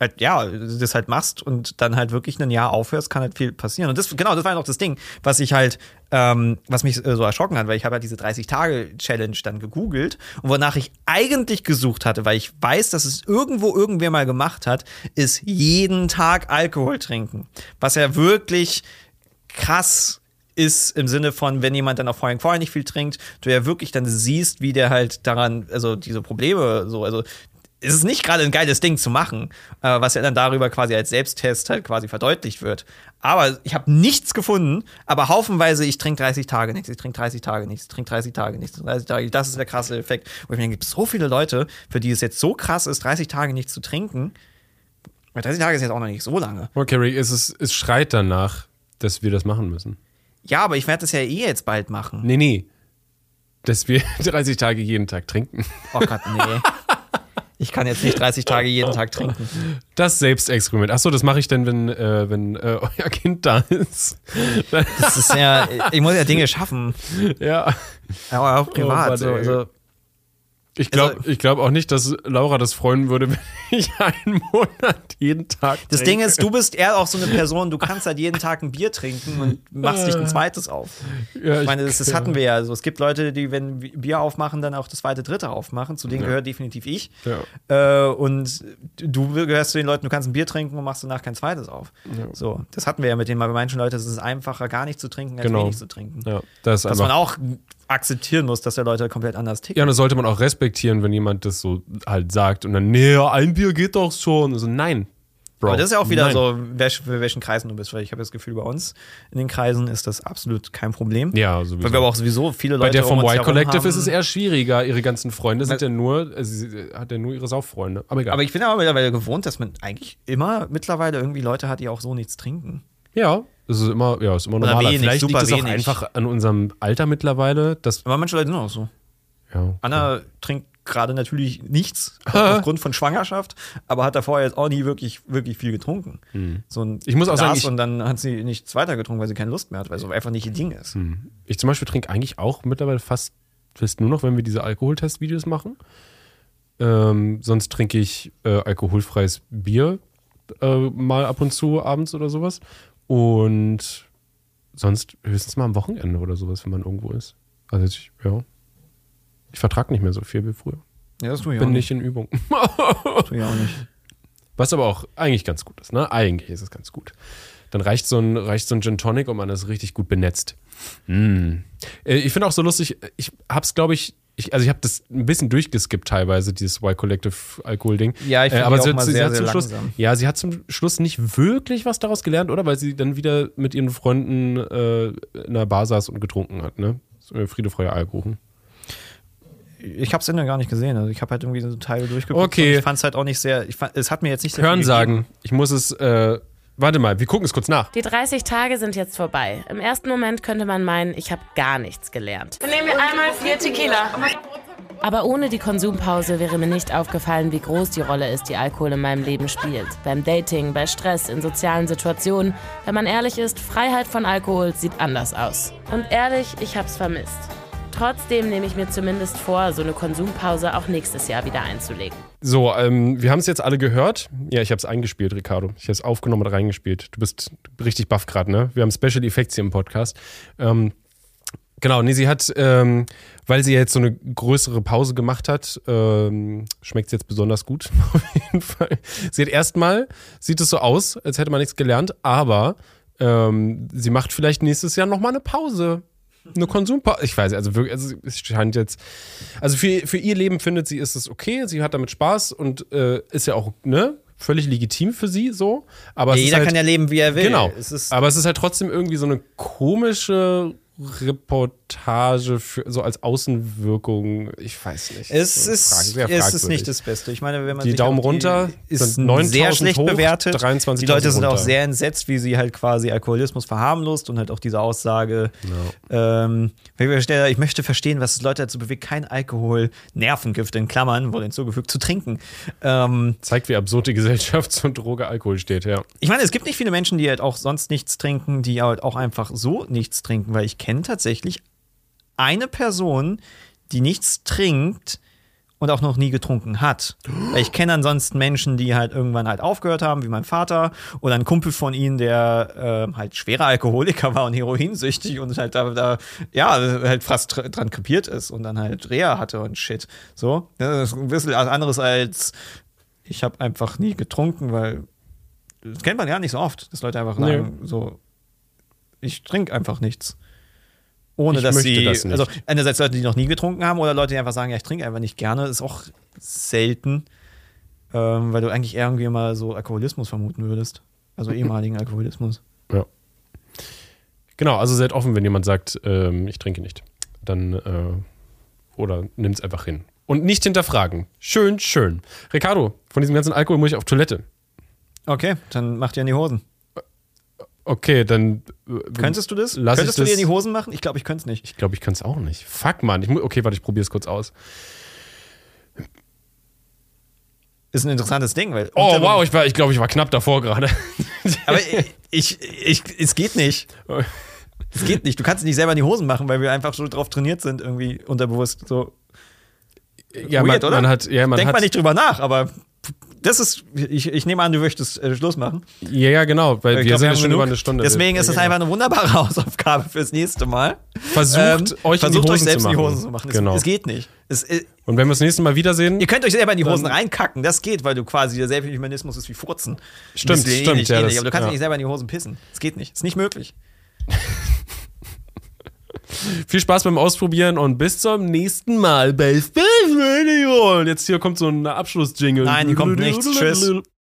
halt, ja, das halt machst und dann halt wirklich ein Jahr aufhörst, kann halt viel passieren. Und das, genau, das war ja noch das Ding, was ich halt, ähm, was mich äh, so erschrocken hat, weil ich habe halt diese 30-Tage-Challenge dann gegoogelt und wonach ich eigentlich gesucht hatte, weil ich weiß, dass es irgendwo irgendwer mal gemacht hat, ist jeden Tag Alkohol trinken. Was ja wirklich krass ist im Sinne von, wenn jemand dann auch vorher, vorher nicht viel trinkt, du ja wirklich dann siehst, wie der halt daran, also diese Probleme so, also es ist nicht gerade ein geiles Ding zu machen, äh, was ja dann darüber quasi als Selbsttest halt quasi verdeutlicht wird. Aber ich habe nichts gefunden, aber haufenweise, ich trinke 30 Tage nichts, ich trinke 30 Tage nichts, ich trinke 30 Tage nichts, 30 Tage, das ist der krasse Effekt. Wo ich mir denke, gibt so viele Leute, für die es jetzt so krass ist, 30 Tage nichts zu trinken. Weil 30 Tage ist jetzt auch noch nicht so lange. Okay, Rick, es, ist, es schreit danach, dass wir das machen müssen. Ja, aber ich werde das ja eh jetzt bald machen. Nee, nee. Dass wir 30 Tage jeden Tag trinken. Oh Gott, nee. Ich kann jetzt nicht 30 Tage jeden Tag trinken. Das Selbstexperiment. Achso, das mache ich dann, wenn, äh, wenn äh, euer Kind da ist. Das ist ja, ich muss ja Dinge schaffen. ja. Aber auch privat. Mann, so, also, Ich glaube Also- ich glaub auch nicht, dass Laura das freuen würde, wenn ich einen Monat jeden Tag. das trinke. Ding ist, du bist eher auch so eine Person, du kannst halt jeden Tag ein Bier trinken und machst dich ein zweites auf. Ja, Ich meine, das, das hatten wir ja. Also, es gibt Leute, die, wenn Bier aufmachen, dann auch das zweite, dritte aufmachen. Zu denen gehört definitiv ich. Ja. Äh, und du gehörst zu den Leuten, du kannst ein Bier trinken und machst danach kein zweites auf. So, das hatten wir ja mit den bei manchen Leuten. Es ist einfacher, gar nicht zu trinken, als Genau. wenig zu trinken. Ja, das ist Dass man auch akzeptieren muss, dass der Leute komplett anders ticken. Ja, und das sollte man auch respektieren, wenn jemand das so halt sagt und dann, nee, ein Bier geht doch schon. Also, nein. Bro. Aber das ist ja auch wieder nein. so, wer, für welchen Kreisen du bist, weil ich habe das Gefühl, bei uns in den Kreisen ist das absolut kein Problem. Ja, sowieso. Weil wir aber auch sowieso viele Leute Bei der vom Y herum Collective haben. ist es eher schwieriger. Ihre ganzen Freunde sind ja nur, also sie hat ja nur ihre Sauffreunde. Aber egal. Aber ich bin aber mittlerweile gewohnt, dass man eigentlich immer mittlerweile irgendwie Leute hat, die auch so nichts trinken. Ja, das ist immer, ja, ist immer Oder normaler. wenig, Vielleicht super liegt es auch wenig. einfach an unserem Alter mittlerweile, dass, Aber manche Leute sind auch so. ja. Anna trinkt gerade natürlich nichts aufgrund von Schwangerschaft, aber hat davor jetzt auch nie wirklich, wirklich viel getrunken. So ein Hm. Ich muss auch Glas sagen, ich- und dann hat sie nichts weiter getrunken, weil sie keine Lust mehr hat, weil es so einfach nicht ihr Ding ist. Ich zum Beispiel trinke eigentlich auch mittlerweile fast, fast nur noch, wenn wir diese Alkoholtestvideos machen. Ähm, sonst trinke ich äh, alkoholfreies Bier äh, mal ab und zu abends oder sowas. Und sonst höchstens mal am Wochenende oder sowas, wenn man irgendwo ist. Also ich, ja. Ich vertrage nicht mehr so viel wie früher. Ja, das tue ich Bin auch nicht in Übung. Tue ich auch nicht. Was aber auch eigentlich ganz gut ist, ne? Eigentlich ist es ganz gut. Dann reicht so ein, reicht so ein Gin Tonic und man ist richtig gut benetzt. Mm. Ich finde auch so lustig, ich hab's, glaube ich, ich, also ich habe das ein bisschen durchgeskippt teilweise, dieses Y Collective Alkohol-Ding. Ja, ich Äh, finde aber die sie, auch mal sie, sie sehr, zum sehr Schluss, ja, sie hat zum Schluss nicht wirklich was daraus gelernt, oder? Weil sie dann wieder mit ihren Freunden äh, in einer Bar saß und getrunken hat, ne? Äh, Friede, Freude, Eierkuchen. Ich habe es Ende gar nicht gesehen. Also ich habe halt irgendwie so Teile durchgeguckt. Okay. Ich fand es halt auch nicht sehr. Ich fand, es hat mir jetzt nicht sehr Hören sagen, ich muss es, äh, warte mal, wir gucken es kurz nach. Die 30 Tage sind jetzt vorbei. Im ersten Moment könnte man meinen, ich habe gar nichts gelernt. Nehmen wir einmal vier Tequila. Aber ohne die Konsumpause wäre mir nicht aufgefallen, wie groß die Rolle ist, die Alkohol in meinem Leben spielt. Beim Dating, bei Stress, in sozialen Situationen. Wenn man ehrlich ist, Freiheit von Alkohol sieht anders aus. Und ehrlich, ich hab's vermisst. Trotzdem nehme ich mir zumindest vor, so eine Konsumpause auch nächstes Jahr wieder einzulegen. So, ähm, wir haben es jetzt alle gehört. Ja, ich habe es eingespielt, Ricardo. Ich habe es aufgenommen und reingespielt. Du bist richtig baff gerade, ne? Wir haben Special Effects hier im Podcast. Ähm, genau, nee, sie hat, ähm, weil sie jetzt so eine größere Pause gemacht hat, ähm, schmeckt es jetzt besonders gut. Auf jeden Fall. Sie hat erstmal, sieht es so aus, als hätte man nichts gelernt, aber ähm, sie macht vielleicht nächstes Jahr nochmal eine Pause. Eine Konsumpause. Ich weiß, also wirklich, also es scheint jetzt. Also für, für ihr Leben findet sie, ist es okay. Sie hat damit Spaß und äh, ist ja auch, ne? Völlig legitim für sie so. Aber Ja, es ist jeder halt, kann ja leben, wie er will. Genau. Es ist, aber es ist halt trotzdem irgendwie so eine komische Reportage für, so als Außenwirkung, ich weiß nicht. Es ist, frag- sehr es ist nicht das Beste. Ich meine, wenn man Die Daumen auch runter ist sind 9000 sehr schlecht hoch, bewertet. 23.000 die Leute sind auch runter. sehr entsetzt, wie sie halt quasi Alkoholismus verharmlost und halt auch diese Aussage, ähm, wenn ich möchte verstehen, was Leute dazu bewegt, kein Alkohol, Nervengift in Klammern, wurde hinzugefügt, zu trinken. Ähm, Zeigt, wie absurd die Gesellschaft zur Droge Alkohol steht, ja. ich meine, es gibt nicht viele Menschen, die halt auch sonst nichts trinken, die halt auch einfach so nichts trinken, weil ich kenne tatsächlich eine Person, die nichts trinkt und auch noch nie getrunken hat. Weil ich kenne ansonsten Menschen, die halt irgendwann halt aufgehört haben, wie mein Vater oder ein Kumpel von ihnen, der äh, halt schwerer Alkoholiker war und heroinsüchtig und halt da, da ja, halt fast dran krepiert ist und dann halt Reha hatte und shit. So, das ist ein bisschen anderes als ich habe einfach nie getrunken, weil das kennt man ja nicht so oft, dass Leute einfach Nee. sagen, so, ich trinke einfach nichts. Ohne Ich dass sie, das also einerseits Leute, die noch nie getrunken haben oder Leute, die einfach sagen, ja, ich trinke einfach nicht gerne, ist auch selten, ähm, weil du eigentlich eher irgendwie mal so Alkoholismus vermuten würdest. Also ehemaligen Alkoholismus. Ja. Genau, also seid offen, wenn jemand sagt, ähm, ich trinke nicht. Dann, äh, oder nimmt's einfach hin. Und nicht hinterfragen. Schön, schön. Ricardo, von diesem ganzen Alkohol muss ich auf Toilette. Okay, dann mach dir in die Hosen. Okay, dann. äh, Könntest du das? Lass Könntest du dir in das- die Hosen machen? Ich glaube, ich könnte es nicht. Ich glaube, ich kann es auch nicht. Fuck, Mann. Ich okay, warte, ich probiere es kurz aus. Ist ein interessantes Ding, weil. Oh, wow, ich war, ich glaube, ich war knapp davor gerade. Aber ich, ich, es geht nicht. Es geht nicht. Du kannst es nicht selber in die Hosen machen, weil wir einfach so drauf trainiert sind, irgendwie unterbewusst. So. ja, Weird, man, man hat, ja, man Denk hat, mal nicht drüber nach, aber das ist. Ich, ich nehme an, du möchtest äh, Schluss machen. Ja, ja, genau, weil Ich wir glaub, sind ja schon genug. über eine Stunde. Deswegen ist es Ja, einfach eine wunderbare Hausaufgabe fürs nächste Mal. Versucht, Ähm, euch versucht euch selbst in die. Hosen zu machen. Genau. Es, es geht nicht. Es, äh, Und wenn wir das nächste Mal wiedersehen, ihr könnt euch selber in die Hosen reinkacken. Das geht, weil du quasi derselbe Mechanismus ist wie Furzen. Stimmt, Bisschen stimmt, Ähnlich, ja, ähnlich, das- aber du kannst ja. nicht selber in die Hosen pissen. Es geht nicht. Ist nicht möglich. viel Spaß beim Ausprobieren und bis zum nächsten Mal bei Space Radio. Und jetzt hier kommt so ein Abschlussjingle. Nein, hier kommt nichts. Tschüss.